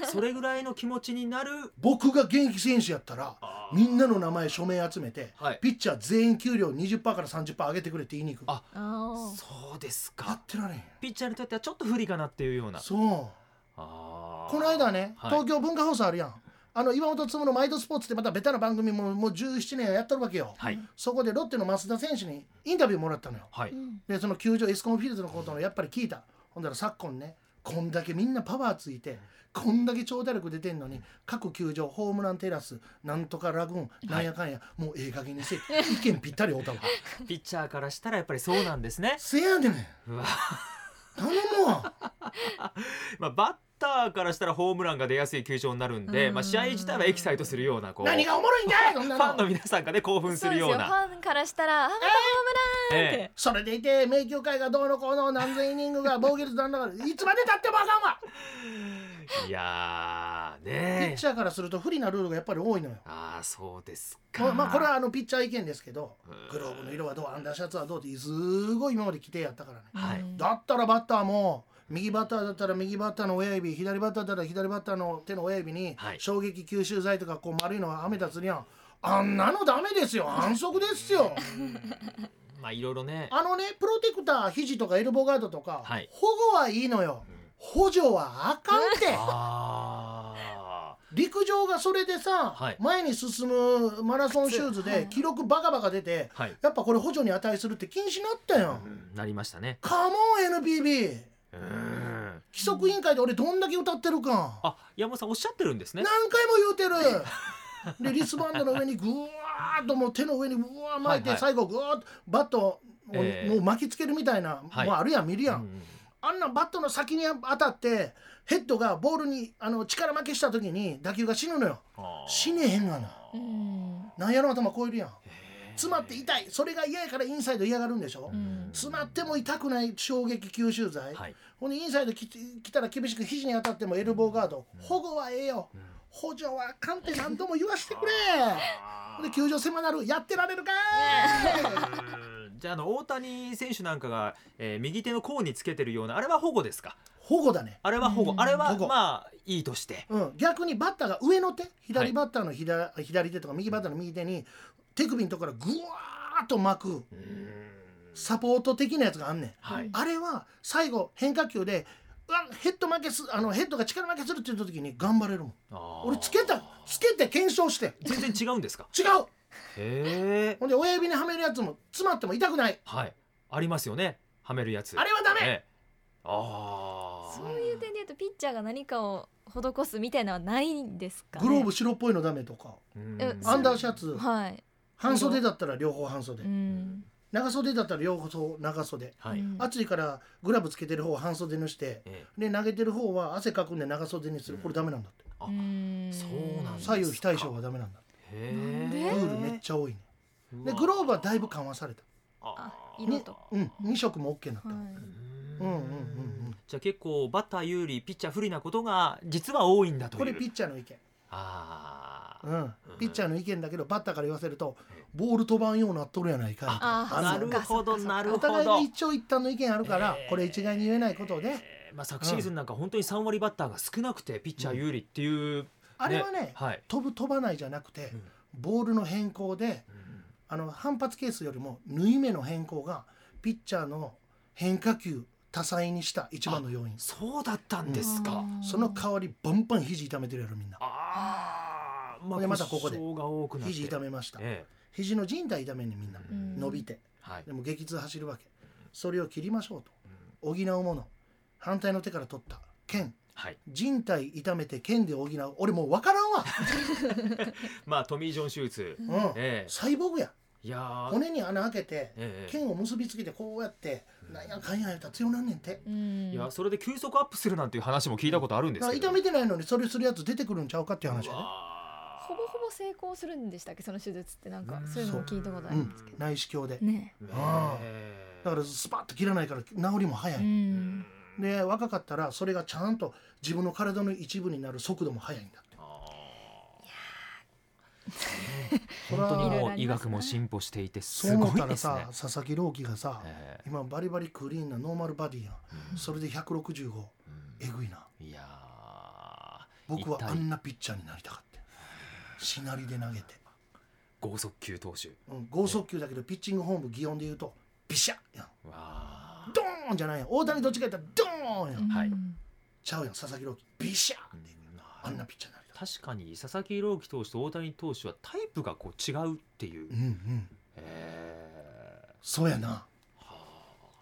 い！ー。それぐらいの気持ちになる？僕が現役選手やったらみんなの名前署名集めて、はい。ピッチャー全員給料20%から30%上げてくれって言いに行くあそうですやかってられへん。ピッチャーにとってはちょっと不利かなっていうような。そう。この間ね、はい。東京文化放送あるやんあの岩本嗣の「マイドスポーツ」ってまたベタな番組ももう17年やってるわけよ、はい。そこでロッテの増田選手にインタビューもらったのよ。はい、うん。でその球場エスコンフィールドのことをやっぱり聞いた。ほんだら昨今ねこんだけみんなパワーついてこんだけ長打力出てんのに各球場ホームランテラスなんとかラグーンなんやかんや、もうええ加減にせえ意見ぴったりおうたわ。ピッチャーからしたらやっぱりそうなんですね。せやでねん。うわ頼むわ まあ、バッターからしたらホームランが出やすい球場になるんで、うん。まあ、試合自体はエキサイトするようなこう何がおもろいんだい。そんなファンのの皆さんがね興奮するようそうですよ。な。ファンからしたらあまたホームランって、えそれでいて名球会がどうのこうの何千イニングが防御率なんだからいつまでたってもあかんわ。え いやーピッチャーからすると不利なルールがやっぱり多いのよ。ああそうですか。まあ、まあこれはあのピッチャー意見ですけどうん。グローブの色はどうアンダーシャツはどうってすごい今まで規定やったからね。はい。うんだったらバッターも右バッターだったら右バッターの親指左バッターだったら左バッターの手の親指にはい。衝撃吸収剤とかこう丸いのがはめたつりやん。あんなのダメですよ。反則ですよ。まあいろいろね。あのねプロテクター肘とかエルボーガードとか、はい。保護はいいのよ補助はあかんって。陸上がそれでさ、はい。前に進むマラソンシューズはい。で記録バカバカ出て、はい。やっぱこれ補助に値するって禁止になったやん、なりましたね。カモン NPB うん。規則委員会で俺どんだけ歌ってるか。あ山本さんおっしゃってるんですね。何。回も言うてる。でリスバンドの上にぐわーっともう手の上にぐわー巻いて、最後ぐわーっとバットを、ええもう巻きつけるみたいな、はい。もうあるやん見るやん、うんあんなバットの先に当たってヘッドがボールにあの力負けした時に打球が死ぬのよ。死ねへんがなうん。なんやろ頭超えるやん。詰まって痛い。それが嫌やからインサイド嫌がるんでしょ、うん。詰まっても痛くない衝撃吸収剤、はい。ほんでインサイドき来たら厳しく肘に当たってもエルボーガード、保護はええよ、ん。補助はあかんって何度も言わしてくれ。で球場狭なる。やってられるかうんじゃああの大谷選手なんかが、えー右手の甲につけてるようなあれは保護ですか？保護だね、あれは保護、うん。あれはまあいいとして。うん、逆にバッターが上の手はい。左バッターの左,、左手とか右バッターの右手に手首のところからぐわーっと巻くサポート的なやつがあんねん。はい。あれは最後変化球でうわヘッド負けすあのヘッドが力負けするって言った時に頑張れるもん。あー。俺つけたつけて検証して。全然違うんですか？違うへえ。ほんで親指にはめるやつも詰まっても痛くない。はい。ありますよね。はめるやつ。あれはダメ、ええ。ああそういう点で言うとピッチャーが何かを施すみたいなのはないんですか、ね、グローブ白っぽいのダメとか。アンダーシャツ。はい、半袖だったら両方半袖。うん。長袖だったら両方長袖。はい、うん。暑いからグラブつけてる方は半袖にしてええ。で投げてる方は汗かくんで長袖にする。うんこれダメなんだって。あうん。そうなん左右非対称はダメなんだへなんでえルールめっちゃ多いねでグローブはだいぶ緩和された。あ。色とうん2色も OK になった。はい。うんうんうんうん。じゃあ結構バッター有利ピッチャー不利なことが実は多いんだという。これピッチャーの意見。あー。うん。ピッチャーの意見だけどバッターから言わせるとボール飛ばんようなっとるやないかああなるほどなるほお互いがど一長一短の意見あるからえー。これ一概に言えないことで。えーまあ昨シーズンなんか本当に3割バッターが少なくてピッチャー有利っていう、あれはねはい、飛ぶ飛ばないじゃなくてうん。ボールの変更であの反発ケースよりも縫い目の変更がピッチャーの変化球多彩にした一番の要因。そうだったんですか、うん。その代わりバンバン肘痛めてるやろみんな。ああまでまたここで。肘痛めました。え肘の靭帯痛めんねんみんなうん。伸びて。えはい。でも激痛走るわけ。それを切りましょうと。補うもの。反対の手から取った。剣はい。人体痛めて剣で補う。俺もう分からんわ、まあトミー・ジョン手術、うん。ええ。サイボーグや。いやー。骨に穴開けてええ剣を結びつけてこうやってなんやかんややったら強なんねんて。うん。いやそれで急速アップするなんていう話も聞いたことあるんでだからすけど痛めてないのにそれするやつ出てくるんちゃうかっていう話やね。わほぼほぼ成功するんでしたっけその手術ってなんかうん。そういうのも聞いたことあうんるんですけど、内視鏡で。ね。ーああええだからスパッと切らないから治りも早うい、んで若かったらそれがちゃんと自分の体の一部になる速度も速いんだって。本当にもう医学も進歩していてそうす思ったらごいですねさ、佐々木朗希がさ、え今バリバリクリーンなノーマルバディやん、うん。それで165えぐいな。えいや僕はあんなピッチャーになりたかったしなりで投げて、ー剛速球投手。うん、剛速球だけどピッチングフォーム擬音で言うとビシャッやん。わあドーンじゃないや。ん大谷どっちか言ったらドーンやん、はい。うんちゃうやん。佐々木朗希。ビシャッっていくあんなピッチャーになりたい。確かに佐々木朗希投手と大谷投手はタイプがこう違うっていう、うんうん。えそうやな。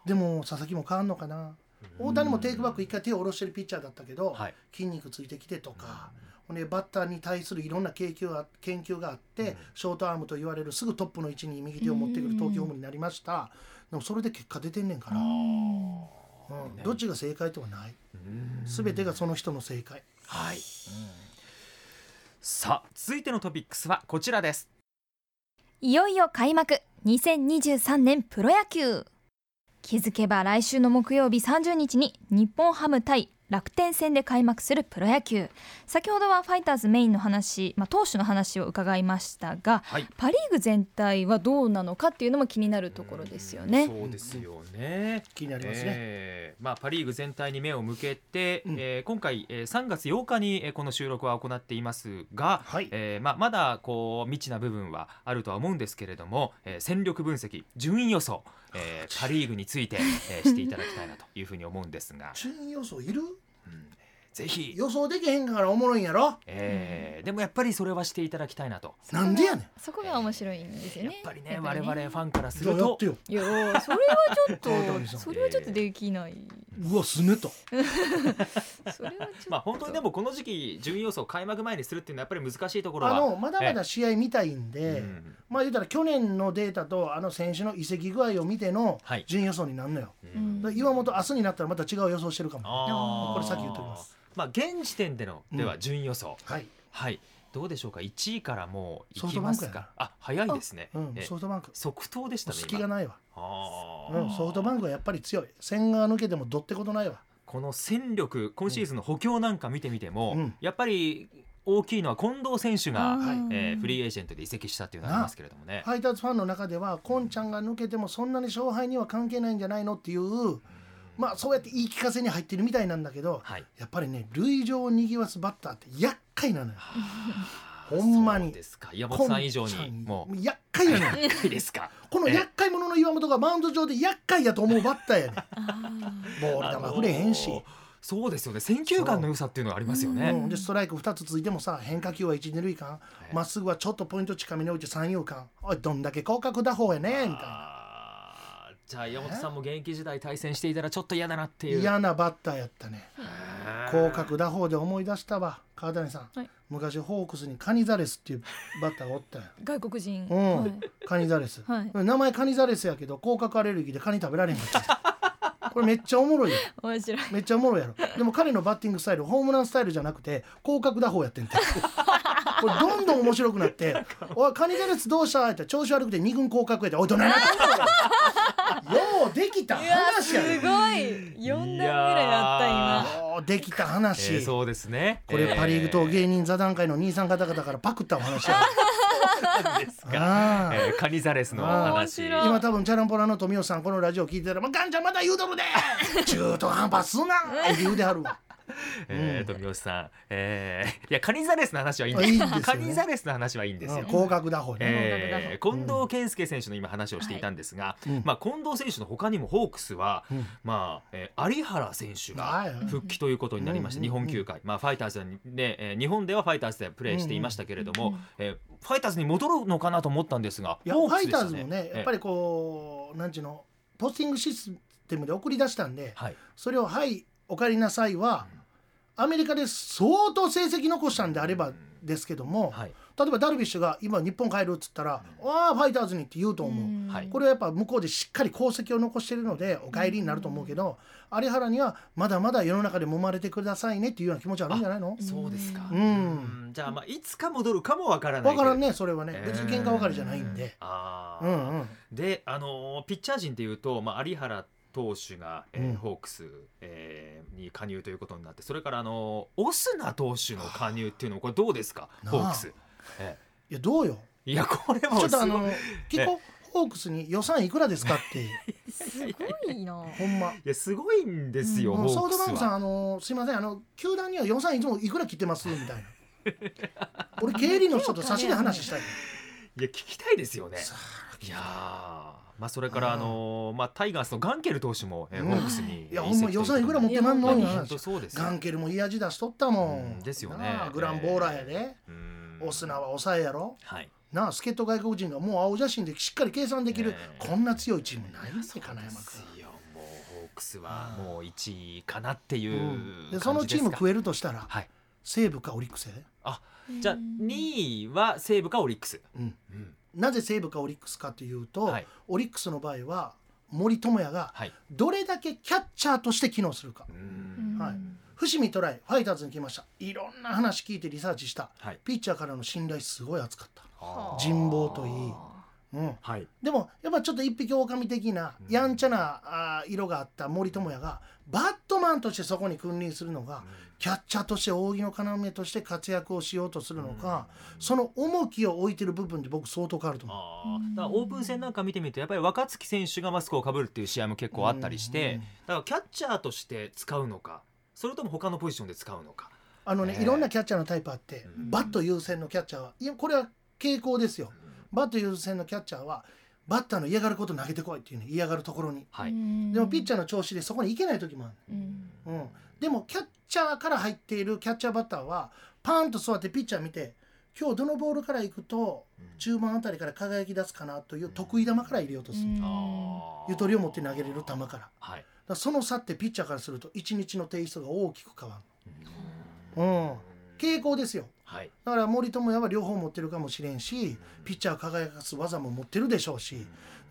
でも佐々木も変わんのかな。大谷もテイクバック一回手を下ろしてるピッチャーだったけど、はい。筋肉ついてきてとか、ほんでバッターに対するいろんな研究が研究があって、ショートアームと言われるすぐトップの位置に右手を持ってくる投球フォームになりましたでもそれで結果出てんねんから、うん。ね。どっちが正解とはない。うん。全てがその人の正解。はい、さあ続いてのトピックスはこちらです。いよいよ開幕。2023年プロ野球。気づけば来週の木曜日30日に日本ハム対楽天戦で開幕するプロ野球。先ほどはファイターズメインの話、まあ、投手の話を伺いましたがはい。パ・リーグ全体はどうなのかっていうのも気になるところですよね。そうですよね。気になりますね、えーまあ、パ・リーグ全体に目を向けて、うん。えー今回、えー3月8日に、えーこの収録は行っていますが、はい。えーまあ、まだこう未知な部分はあるとは思うんですけれども、えー戦力分析順位予想、えーパ・リーグについて、えーしていただきたいなというふうに思うんですが、順位予想いる？うんぜひ、予想できへんからおもろいんやろ？えーでもやっぱりそれはしていただきたいなと。なんでやねん。そこが面白いんですよね。やっぱりね我々ファンからすじゃあるとやってよ。いやーそれはちょっとそれはちょっとできない。うわすねた それはちょっと。まあ本当にでもこの時期順位予想開幕前にするっていうのはやっぱり難しいところは。あのまだまだ試合見たいんで、うん。まあ言うたら去年のデータとあの選手の移籍具合を見てのはい。順位予想になるのよ、うん。だから岩本明日になったらまた違う予想してるかも。あー。これさっき言っておきますまあ現時点でのでは順位予想、はい、はい。どうでしょうか？1位からもういきますか？あ早いですね、うん、えソフトバンク。即答でしたね隙がないわ、あー。うん、ソフトバンクはやっぱり強い。線が抜けてもどってことないわ。この戦力今シーズンの補強なんか見てみても、うん。やっぱり大きいのは近藤選手が、はいえーフリーエージェントで移籍したっていうのがありますけれどもね。ファイターズファンの中ではコンちゃんが抜けてもそんなに勝敗には関係ないんじゃないのっていうまあそうやって言い聞かせに入ってるみたいなんだけどはい。やっぱりね塁上をにぎわすバッターって厄介なのよ。ほんまに。ですか。岩本さん以上に。もう。厄介なのよ。いいですか。この厄介者の岩本がマウンド上で厄介やと思うバッターやね ボール球触れへんし、あのーそうですよね。選球眼の良さっていうのがありますよね、う。ん、でストライク2つついてもさ変化球は1二塁間。いまっすぐはちょっとポイント近めに置いて三遊間。おいどんだけ広角打法やねん。みたいなじゃあ岩本さんも現役時代対戦していたらちょっと嫌だなっていう。嫌なバッターやったね。広角打法で思い出したわ。川谷さん、はい。昔ホークスにカニザレスっていうバッターがおったんやー外国人。うん。はい。カニザレス、はい。名前カニザレスやけど広角アレルギーでカニ食べられへんかった。これめっちゃおもろいよ。面白い。めっちゃおもろいやろ。でも彼のバッティングスタイルホームランスタイルじゃなくて広角打法やってんてこれどんどん面白くなって「おいカニザレスどうした?」って調子悪くて二軍降格やって「おいどないなってんだよようできた話やすごい。四段ぐらいあった今。ようできた話、えーそうですね。これパ・リーグと芸人座談会の兄さん方々からパクったお話や。人ですか、えーカニザレスの話。今多分チャランポラの富吉さんこのラジオ聞いてたら「まあ、ガンちゃんまだ言うとるで。中途半端すな!」って言うではるわえー、富吉さん、えー、いやカニザレスの話はいいんですよね。カニザレスの話はいいんですよ、うん広角打法ね、えー、近藤健介選手の今話をしていたんですが、うん。まあ、近藤選手の他にもホークスは、うん。まあえー有原選手がはい復帰ということになりまして、うん。日本球界、まあ、ファイターズで、えー日本ではファイターズでプレーしていましたけれども、えーファイターズに戻るのかなと思ったんですがいやホファイターズもねやっぱりこうなんちゅうのポスティングシステムで送り出したんではい。それを「はいお帰りなさい」はアメリカで相当成績残したんであればですけどもはい。例えばダルビッシュが今日本帰るっつったら「ああファイターズに」って言うと思う。ん。はい。これはやっぱ向こうでしっかり功績を残してるのでお帰りになると思うけど有原にはまだまだ世の中で揉まれてくださいねっていうような気持ちあるんじゃないの？そうですか、うん。うんじゃあまあいつか戻るかもわからない分からんねねそれはね。えー。別に喧嘩別れじゃないんで。あー。うんうん。であのーピッチャー陣でいうと、まあ、有原投手が、えーうん。ホークス、えーに加入ということになってそれからあのーオスナ投手の加入っていうのはこれどうですか？ホークス、えいやどうよ。ーいやこれもちょっとあの聞こう。ホークスに予算いくらですかって。すごいな。ほんま。いやすごいんですよ、うんソホークスードバンクさんは。あのすいませんあの球団には予算いつもいくら切ってますみたいな。俺経理の人と差しで話したい。いや聞きたいですよね。いやーまあそれからあのーまあタイガースのガンケル投手も、えーうん。ホークスにいやほんま予算いくら持ってまんのに。そうですよ。ガンケルもいい味出しとったもうんんですよね。なあグランボーラーやで、うん。オスナは抑えやろ。はい。なあ助っ人外国人がもう青写真でしっかり計算できる、ねえこんな強いチームないんですよ金山で君もうホークスはもう1位かなっていううん。感じですか、でそのチーム食えるとしたらはい。西武かオリックスやで、じゃあ2位は西武かオリックス、うん、うんなぜ西武かオリックスかというと、はい。オリックスの場合は森友哉がはい。どれだけキャッチャーとして機能するか。うん。はい。伏見トライファイターズに来ました。いろんな話聞いてリサーチした。はい。ピッチャーからの信頼すごい厚かった、人望といいうん、はい。でもやっぱちょっと一匹狼的なうん。やんちゃなあー色があった森友哉がバットマンとしてそこに君臨するのがキャッチャーとして扇の要として活躍をしようとするのかその重きを置いてる部分で僕相当変わると思う。だからオープン戦なんか見てみるとやっぱり若月選手がマスクをかぶるっていう試合も結構あったりしてうん。だからキャッチャーとして使うのかそれとも他のポジションで使うのか。あのね、ええいろんなキャッチャーのタイプあって、うん。バット優先のキャッチャーはいやこれは傾向ですよバット優先のキャッチャーはバッターの嫌がること投げてこいっていうね嫌がるところに。はい。でもピッチャーの調子でそこに行けない時もあるうん。うん、でもキャッチャーから入っているキャッチャーバッターはパーンと座ってピッチャー見て今日どのボールから行くと中盤あたりから輝き出すかなという得意球から入れようとする、あーゆとりを持って投げれる球から。はい。らその差ってピッチャーからすると一日のテイストが大きく変わる、うん、傾向ですよはい。だから森友哉は両方持ってるかもしれんしピッチャーを輝かす技も持ってるでしょうし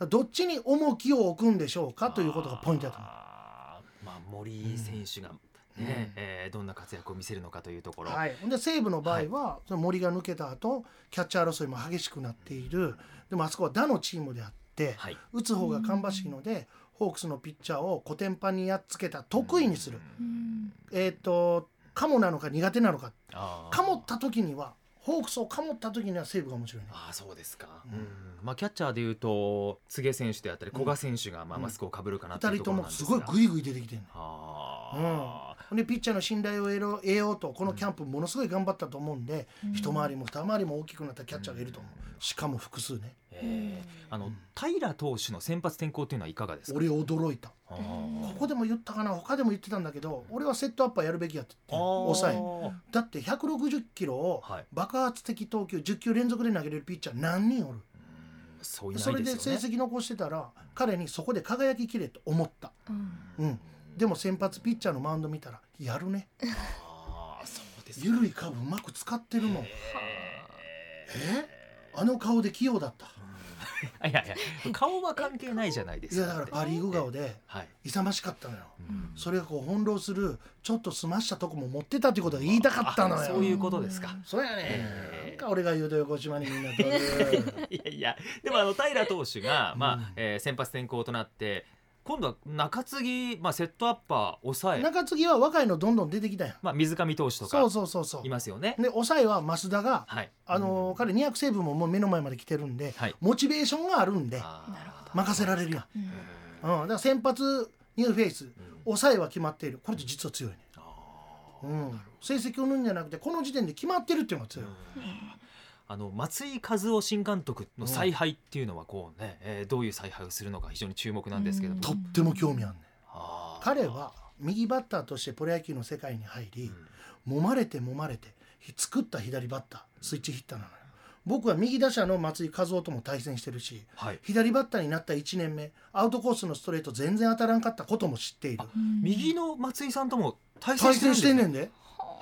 どっちに重きを置くんでしょうかということがポイントだと思う。あーまあ森選手がね、えーどんな活躍を見せるのかというところ、はい、で西武の場合は、その森が抜けた後キャッチャー争いも激しくなっている。でもあそこは打のチームであって、はい。打つ方が芳しいので、ホークスのピッチャーをコテンパンにやっつけた得意にする、うん。えっ、とカモなのか苦手なのか。かもった時にはホークスをかもった時には西武が面白いね。あーそうですか、うん。うん。まあ、キャッチャーでいうと柘植選手であったり古賀選手がまあうん。マスクをかぶるかなというと二人ともすごいグイグイ出てきてるあーでピッチャーの信頼を得ろ得ようとこのキャンプものすごい頑張ったと思うんで、うん。一回りも二回りも大きくなったキャッチャーがいると思う。しかも複数ね。えー。あの平投手の先発転向っていうのはいかがですか？俺驚いた。ここでも言ったかな？他でも言ってたんだけど俺はセットアッパーやるべきやって言って抑えだって160キロをはい。爆発的投球10球連続で投げれるピッチャー何人おる？そういなそれで成績残してたら彼にそこで輝ききれと思った、うん。うん、でも先発ピッチャーのマウンド見たらやるね。あーそうですか。緩いカーブうまく使ってるもん。ええ？あの顔で器用だった。ー いやいや顔は関係ないじゃないですか。いやだからパ・リーグ顔ではい、勇ましかったのよ。うん。それがこう翻弄するちょっと澄ましたとこも持ってたっていうことが言いたかったのよ。あそういうことですか。そうやね、ん。か俺が言うと横島にみんな取る いやいや。でもあの平投手が、まあうん。えー先発転向となって今度は中継ぎ、まあ、セットアッパー抑え、中継ぎは若いのどんどん出てきたやん。まあ、水上投手とかそうそうそうそう。いますよね。で抑えは増田がはい、あのー彼200セーブももう目の前まで来てるんではい。モチベーションがあるんであー。なるほど。任せられるやん、うん。うん、だから先発ニューフェイスうん。抑えは決まっている。これって実は強いね、あうん、成績を抜んじゃなくてこの時点で決まってるっていうのがー強い、あの松井稼頭央新監督の采配っていうのはこうね、えーどういう采配をするのか非常に注目なんですけれども、とっても興味あんね彼は右バッターとしてプロ野球の世界に入り、うん。揉まれて揉まれてひ作った左バッタースイッチヒッターなのよ。僕は右打者の松井稼頭央とも対戦してるしはい、左バッターになった1年目アウトコースのストレート全然当たらんかったことも知っている。右の松井さんとも対戦対してるんですね。戦してんねんで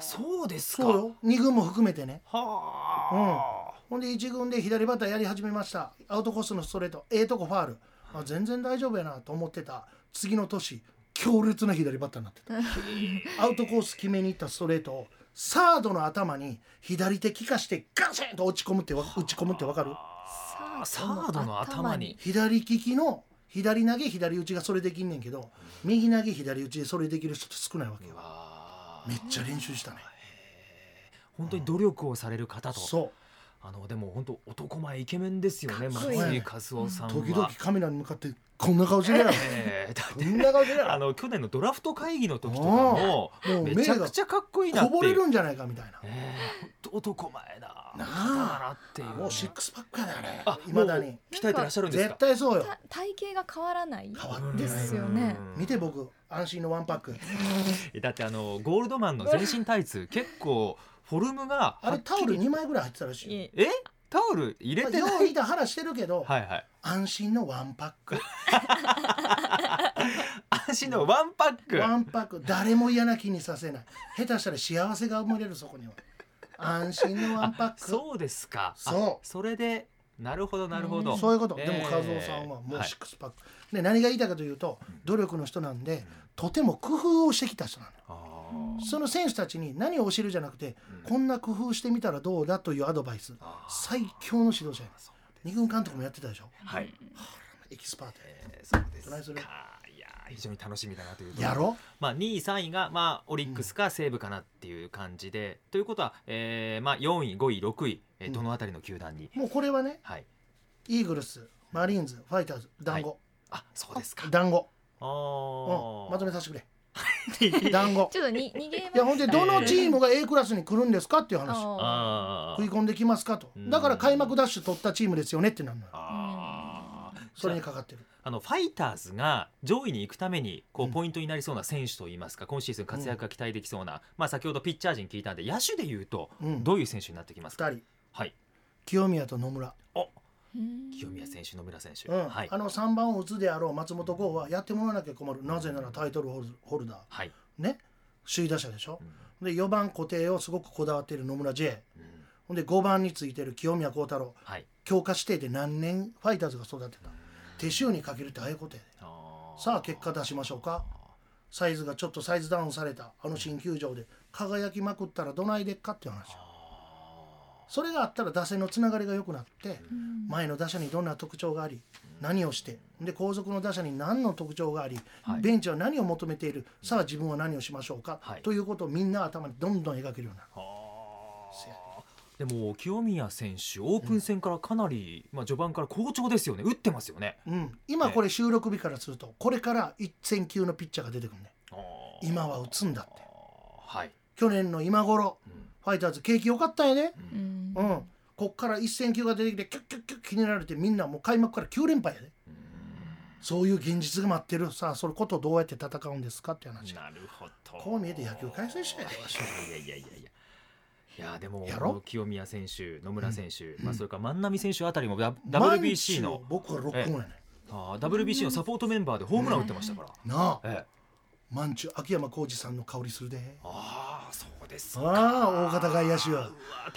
そうですか。そうよ。2軍も含めてね。はほんで1軍で左バッターやり始めました。アウトコースのストレート。ええとこファール。あ全然大丈夫やなと思ってた。次の年強烈な左バッターになってた。アウトコース決めに行ったストレートをサードの頭に左手利かしてガシンと落ち込むってわ打ち込むってわかる？サードの頭に。左利きの左投げ左打ちがそれできんねんけど右投げ左打ちでそれできる人って少ないわけよ。わめっちゃ練習したね。本当に努力をされる方と。そあのでも本当男前イケメンですよね松井一夫さんは。う時々カメラに向かってこんな顔してるやろ。えーこんな顔してるやあろの去年のドラフト会議の時とかもめちゃくちゃかっこいいなっこぼれるんじゃないかみたいな。えー男前ななあ方だなっていう。もうシックスパックやであれ。あいまだに。鍛えてらっしゃるんです絶か対そうよ。た体型が変わらない？変わってない。ですよね。見て僕安心のワンパック。だってあのゴールドマンの全身タイツ結構フォルムがあれタオルに2枚ぐらい入ってたらしいよ。え？タオル？入れまあてない、よういた腹してるけどはいはい。安心のワンパック。安心のワンパック。ワンパック。誰も嫌な気にさせない。下手したら幸せが生まれるそこには安心のワンパッあクそうですか。そう。あそれでなるほどなるほど、そういうこと、え。ーでも和夫さんはもうはい。シックスパック、で何が言いたいかというと努力の人なんでとても工夫をしてきた人なの。その選手たちに何を教えるじゃなくて、こんな工夫してみたらどうだというアドバイス。最強の指導者二軍監督もやってたでしょ。はい、エキスパートや。えーそうです非常に楽しみだなというとやろ？まあ、2位3位が、まあ、オリックスか西武かなっていう感じで、ということは、えーまあ、4位5位6位、えーうん。どのあたりの球団に、もうこれはねはい。イーグルスマリーンズファイターズ団子、あそうですか。団子、あうん、ーまとめさせてくれ。団子。ちょっとに逃げいやほんでどのチームが A クラスに来るんですかっていう話。食い込んできますかと。うん。だから開幕ダッシュ取ったチームですよねってなるのよそれにかかってる。あのファイターズが上位に行くためにこううん。ポイントになりそうな選手といいますか、今シーズン活躍が期待できそうな、まあ、先ほどピッチャー陣聞いたんで野手でいうとうん。どういう選手になってきますか、2人。はい。清宮と野村、お。うん。清宮選手野村選手、うん。はい。あの3番を打つであろう松本剛はやってもらわなきゃ困る。なぜならタイトルホルホルダー。はい、ね。首位打者でしょ？うん。で4番固定をすごくこだわっている野村 J うん。ほんで5番についてる清宮幸太郎。はい。強化指定で何年ファイターズが育てた手塩にかけるってああいうことやであー。さあ結果出しましょうか。サイズがちょっとサイズダウンされたあの新球場で輝きまくったらどないでっかっていう話それがあったら打線のつながりが良くなって前の打者にどんな特徴があり何をしてで後続の打者に何の特徴があり、はい。ベンチは何を求めているさあ自分は何をしましょうか、はい。ということをみんな頭にどんどん描けるようになる。でも清宮選手オープン戦からかなり、まあ、序盤から好調ですよね。打ってますよね。うん、今これ収録日からするとこれから一戦級のピッチャーが出てくるね。今は打つんだって。はい、去年の今頃うん。ファイターズ景気良かったんやね。うん。うん。こっから一戦級が出てきてキュッキュッキュッ気になられてみんなもう開幕から9連敗やで。そういう現実が待ってる。さあそのことをどうやって戦うんですかって話。なるほど。こう見えて野球解説者やでわしは。いやいやいやいや。いやでも清宮選手野村選手、まあ、それから万波選手あたりも WBC 日の僕はロックオンやねあー WBC のサポートメンバーでホームラン打ってましたから、なあ。ええ、マンチュ秋山浩二さんの香りするで。ああそうですか。ああ大型外野手。はうわ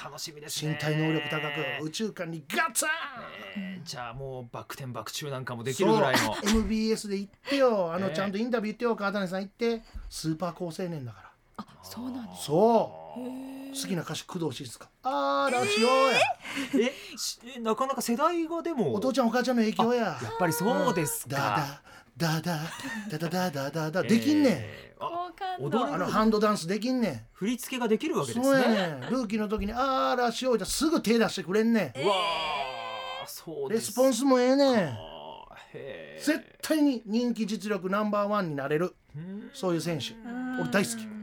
楽しみですね。身体能力高く宇宙間にガツン。えーじゃあもうバック転バック中なんかもできるぐらいの。MBS で行ってよ。あのええ。ちゃんとインタビュー言ってよ川谷さん行って。スーパー好青年だから。あそうなんです。そう。好きな歌手工藤静香あらしようや。えしえなかなか世代がでも。お父ちゃんお母ちゃんの影響や。やっぱりそうですか、ダダダダダダダダダできんねん、えーあ好感踊あのハンドダンスできんねん振り付けができるわけですそうやねねんルーキーの時にあらしようやすぐ手出してくれんねんうわーそうですレスポンスもええねんあーへー絶対に人気実力ナンバーワンになれるうんそういう選手うん俺大好き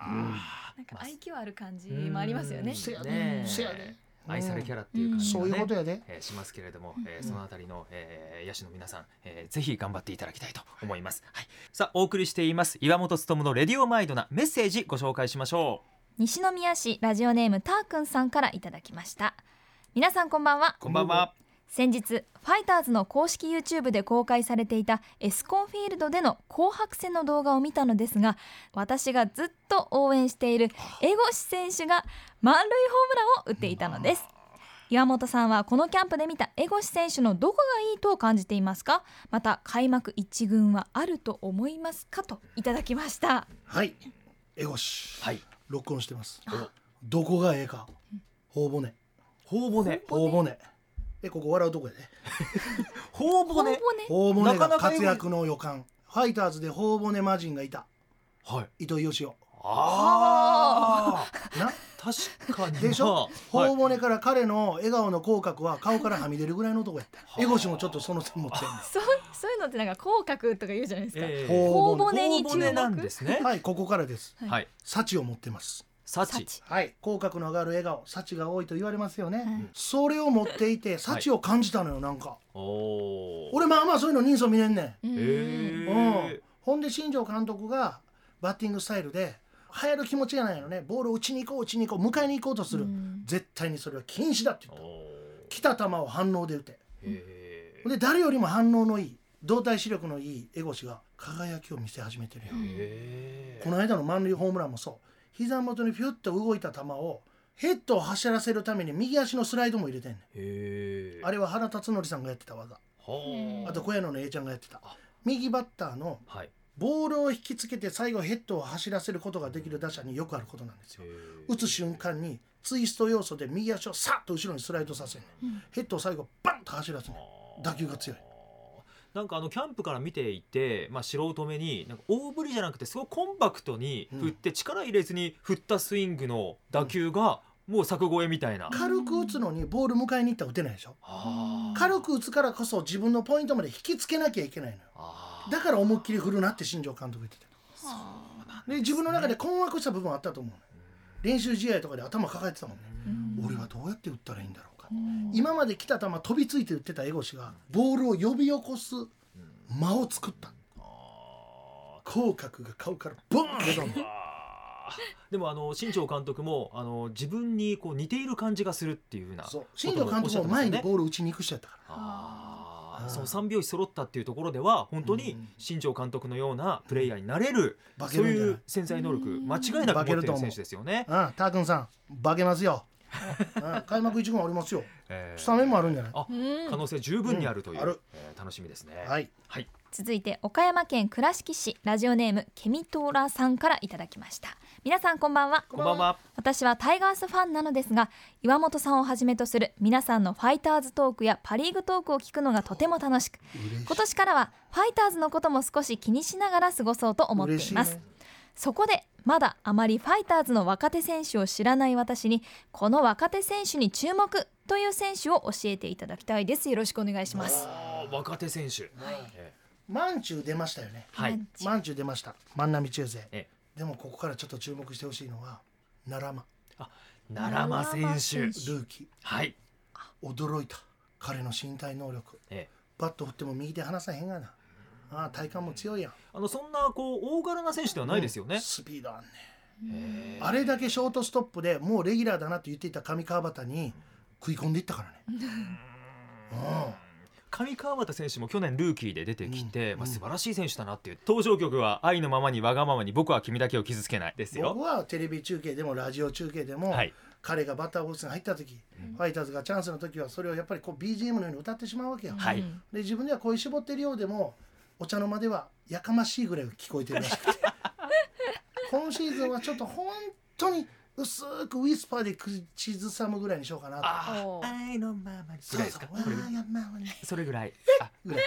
なんか愛嬌ある感じもありますよね。うん。せやね。せやね。愛されキャラっていう感じがねそういうことやで。えーしますけれども、えーそのあたりの、えー野手の皆さん、えーぜひ頑張っていただきたいと思います、はい、さあお送りしています岩本勉のレディオマイドなメッセージご紹介しましょ西宮市ラジオネームたーくんさんからいただきました。皆さんこんばんは。うこんばんは先日ファイターズの公式 YouTube で公開されていたエスコンフィールドでの紅白戦の動画を見たのですが私がずっと応援している江越選手が満塁ホームランを打っていたのです。岩本さんはこのキャンプで見た江越選手のどこがいいと感じていますか？また開幕一軍はあると思いますか？といただきました。はい。エゴシはい。録音してます。どこがええか。頬骨。頬骨。頬骨えここ笑うとこやで。頬骨。頬骨。がなかなか活躍の予感。ファイターズで頬骨魔人がいた。はい。糸井義雄。ああな？確かに。でしょ？まあ頬骨から彼の笑顔の口角は顔からはみ出るぐらいのとこやったエゴシもちょっとその線持って そうそういうのってなんか口角とか言うじゃないですか、えー。頬頬骨に注目。なんですね。はいここからです。はい。はい。幸を持ってます幸はい。口角の上がる笑顔。幸が多いと言われますよね、はい。それを持っていて幸を感じたのよなんか。俺まあまあそういうの人相見れんねん。うん。へうん。え、ほんで新庄監督がバッティングスタイルで流行る気持ちがないのね。ボールを打ちに行こう打ちに行こう迎えに行こうとする、うん。絶対にそれは禁止だって言った。お来た球を反応で打て。ー。へで誰よりも反応のいい動体視力のいいエゴシが輝きを見せ始めてるよ、えこの間の満塁ホームランもそう膝元にフュッと動いた球をヘッドを走らせるために右足のスライドも入れてんねん。あれは原辰徳さんがやってた技。あ。と小屋野の A ちゃんがやってた。右バッターのはい。ボールを引きつけて最後ヘッドを走らせることができる打者によくあることなんですよ。打つ瞬間にツイスト要素で右足をさっと後ろにスライドさせる、ヘッドを最後バンと走らせる打球が強いなんかあのキャンプから見ていて、まあ、素人目になんか大振りじゃなくてすごいコンパクトに振って力入れずに振ったスイングの打球がもう柵越えみたいな、軽く打つのにボール迎えに行ったら打てないでしょ？軽く打つからこそ自分のポイントまで引きつけなきゃいけないのよ。だから思いっきり振るなって新庄監督言ってたで自分の中で困惑した部分あったと思う練習試合とかで頭抱えてたもんね。俺はどうやって打ったらいいんだろう。か今まで来た球飛びついて打ってた江越がボールを呼び起こす間を作った。口角が顔からボーン出たの。あー。でもあの新庄監督もあの自分にこう似ている感じがするっていうふうな。そう。新庄監督も前にボール打ちに行く人やったから。あその三拍子揃ったっていうところでは本当に新庄監督のようなプレイヤーになれる、うるんじゃない。いう潜在能力間違いなく持っている選手ですよね。うん。ター君さん化けますよ、うん、開幕一軍ありますよ。えー。スタメンもあるんじゃない？あ可能性十分にあるという、えー楽しみですね。はい。はい。続いて岡山県倉敷市ラジオネームケミトーラさんからいただきました。皆さんこんばんは。こんばんは。私はタイガースファンなのですが岩本さんをはじめとする皆さんのファイターズトークやパ・リーグトークを聞くのがとても楽しく今年からはファイターズのことも少し気にしながら過ごそうと思っています、そこでまだあまりファイターズの若手選手を知らない私にこの若手選手に注目という選手を教えていただきたいです。よろしくお願いします。あー若手選手。えマンチュー出ましたよね。ーはい。マンチュー出ました。万波中勢えでもここからちょっと注目してほしいのは奈良間。奈良間選手。ルーキはい。ー驚いた。彼の身体能力。え。バット振っても右手離さへんがなああ体幹も強いやん。ーあのそんなこう大柄な選手ではないですよね。スピードあんねえー。あれだけショートストップでもうレギュラーだなと言っていた上川端に食い込んでいったからね。うん。上川端選手も去年ルーキーで出てきて、うん。まあ、素晴らしい選手だなっていう登場曲は「愛のままにわがままに僕は君だけを傷つけない」ですよ。僕。はテレビ中継でもラジオ中継でも、はい。彼がバッターボックスに入った時、ファイターズがチャンスの時はそれをやっぱりこう BGM のように歌ってしまうわけよ。はい。うんで自分では声絞ってるようでもお茶の間ではやかましいぐらい聞こえてるらしくて。今シーズンはちょっと本当に薄くウィスパーで口ずさむぐらいにしようかなと。愛のままに。ぐそうそう。それぐらい。あぐらい。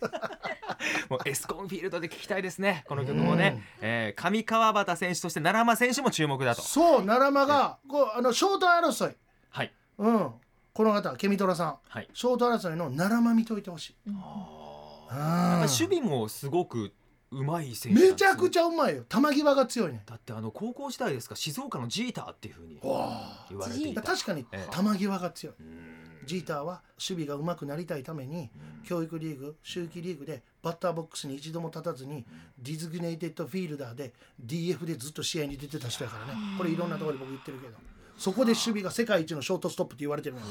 もうエスコンフィールドで聞きたいですね。この曲もね、えー上川端選手として奈良間選手も注目だと。そう奈良間がこうあのショート争い、はい。うん、この方ケミトラさん。はい。ショート争いの奈良間見といてほしい。あうん。ーやっぱり守備もすごくうまい選手めちゃくちゃうまいよ。球際が強いね。だってあの高校時代ですか静岡のジーターっていうふうにわ言われていた。あ確かにええ。球際が強い。うん。ジーターは守備が上手くなりたいために教育リーグ秋季リーグでバッターボックスに一度も立たずにディズグネイテッドフィールダーで DF でずっと試合に出てた人やからね。これいろんなところで僕言ってるけど。そこで守備が世界一のショートストップって言われてるのよ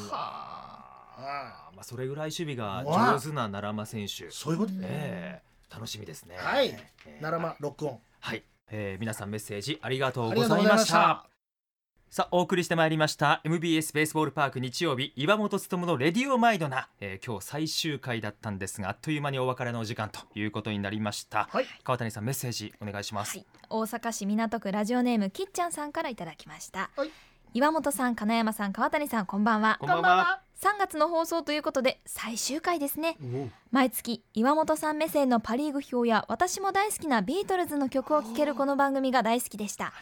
まあそれぐらい守備が上手な奈良間選手。そういうことね。ええ。楽しみですね。はい。ええ。奈良間ロックオン。はい、えー皆さんメッセージありがとうございました。さあお送りしてまいりました。MBS ベースボールパーク日曜日岩本勉のレディオマイドな、えー今日最終回だったんですがあっという間にお別れのお時間ということになりました、はい。川谷さんメッセージお願いします、はい、大阪市港区ラジオネームきっちゃんさんからいただきました、はい。岩本さん金山さん川谷さんこんばんは。こんばんは3月の放送ということで最終回ですね。毎月岩本さん目線のパ・リーグ表や私も大好きなビートルズの曲を聴けるこの番組が大好きでした。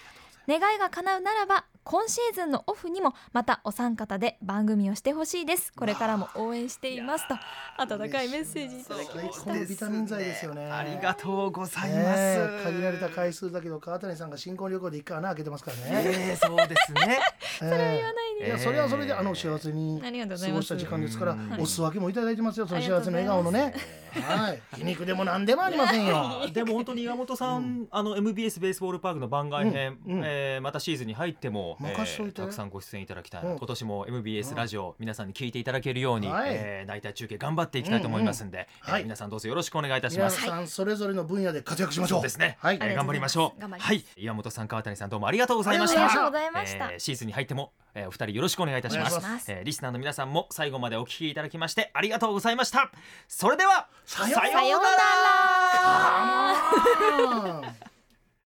願いが叶うならば今シーズンのオフにもまたお三方で番組をしてほしいです。これからも応援していますと温かいメッセージいただき最ました。高のビタミン剤ですよね。ありがとうございます、ねえ限られた回数だけど川谷さんが新婚旅行で一回穴開けてますからね、えー、そうですね。それは言わないいやそれはそれであの幸せに過ごした時間ですからうんお裾分けもいただいてますよその幸せの笑顔のね。はい。皮肉でも何でもありませんよ。でも本当に岩本さん、あの MBS ベースボールパークの番外編、うん。うん。えーまたシーズンに入ってもも、任しといて。たくさんご出演いただきたい、うん。今年も MBS ラジオ、皆さんに聞いていただけるように、はい。えー、ナイター中継頑張っていきたいと思いますんで、うんえーはい。皆さんどうぞよろしくお願いいたし皆ます。さんそれぞれの分野で活躍しましょう。そうですね。はい。えー頑張りましょう。頑張ります。はい、岩本さん、川谷さん、どうもありがとうございました。ありがとうございました。えーシーズンに入っても、えーお二人よろしくお願いいたします。します。えーリスナーの皆さんも最後までお聞きいただきましてありがとうございました。それではさようなら。さようなら。あー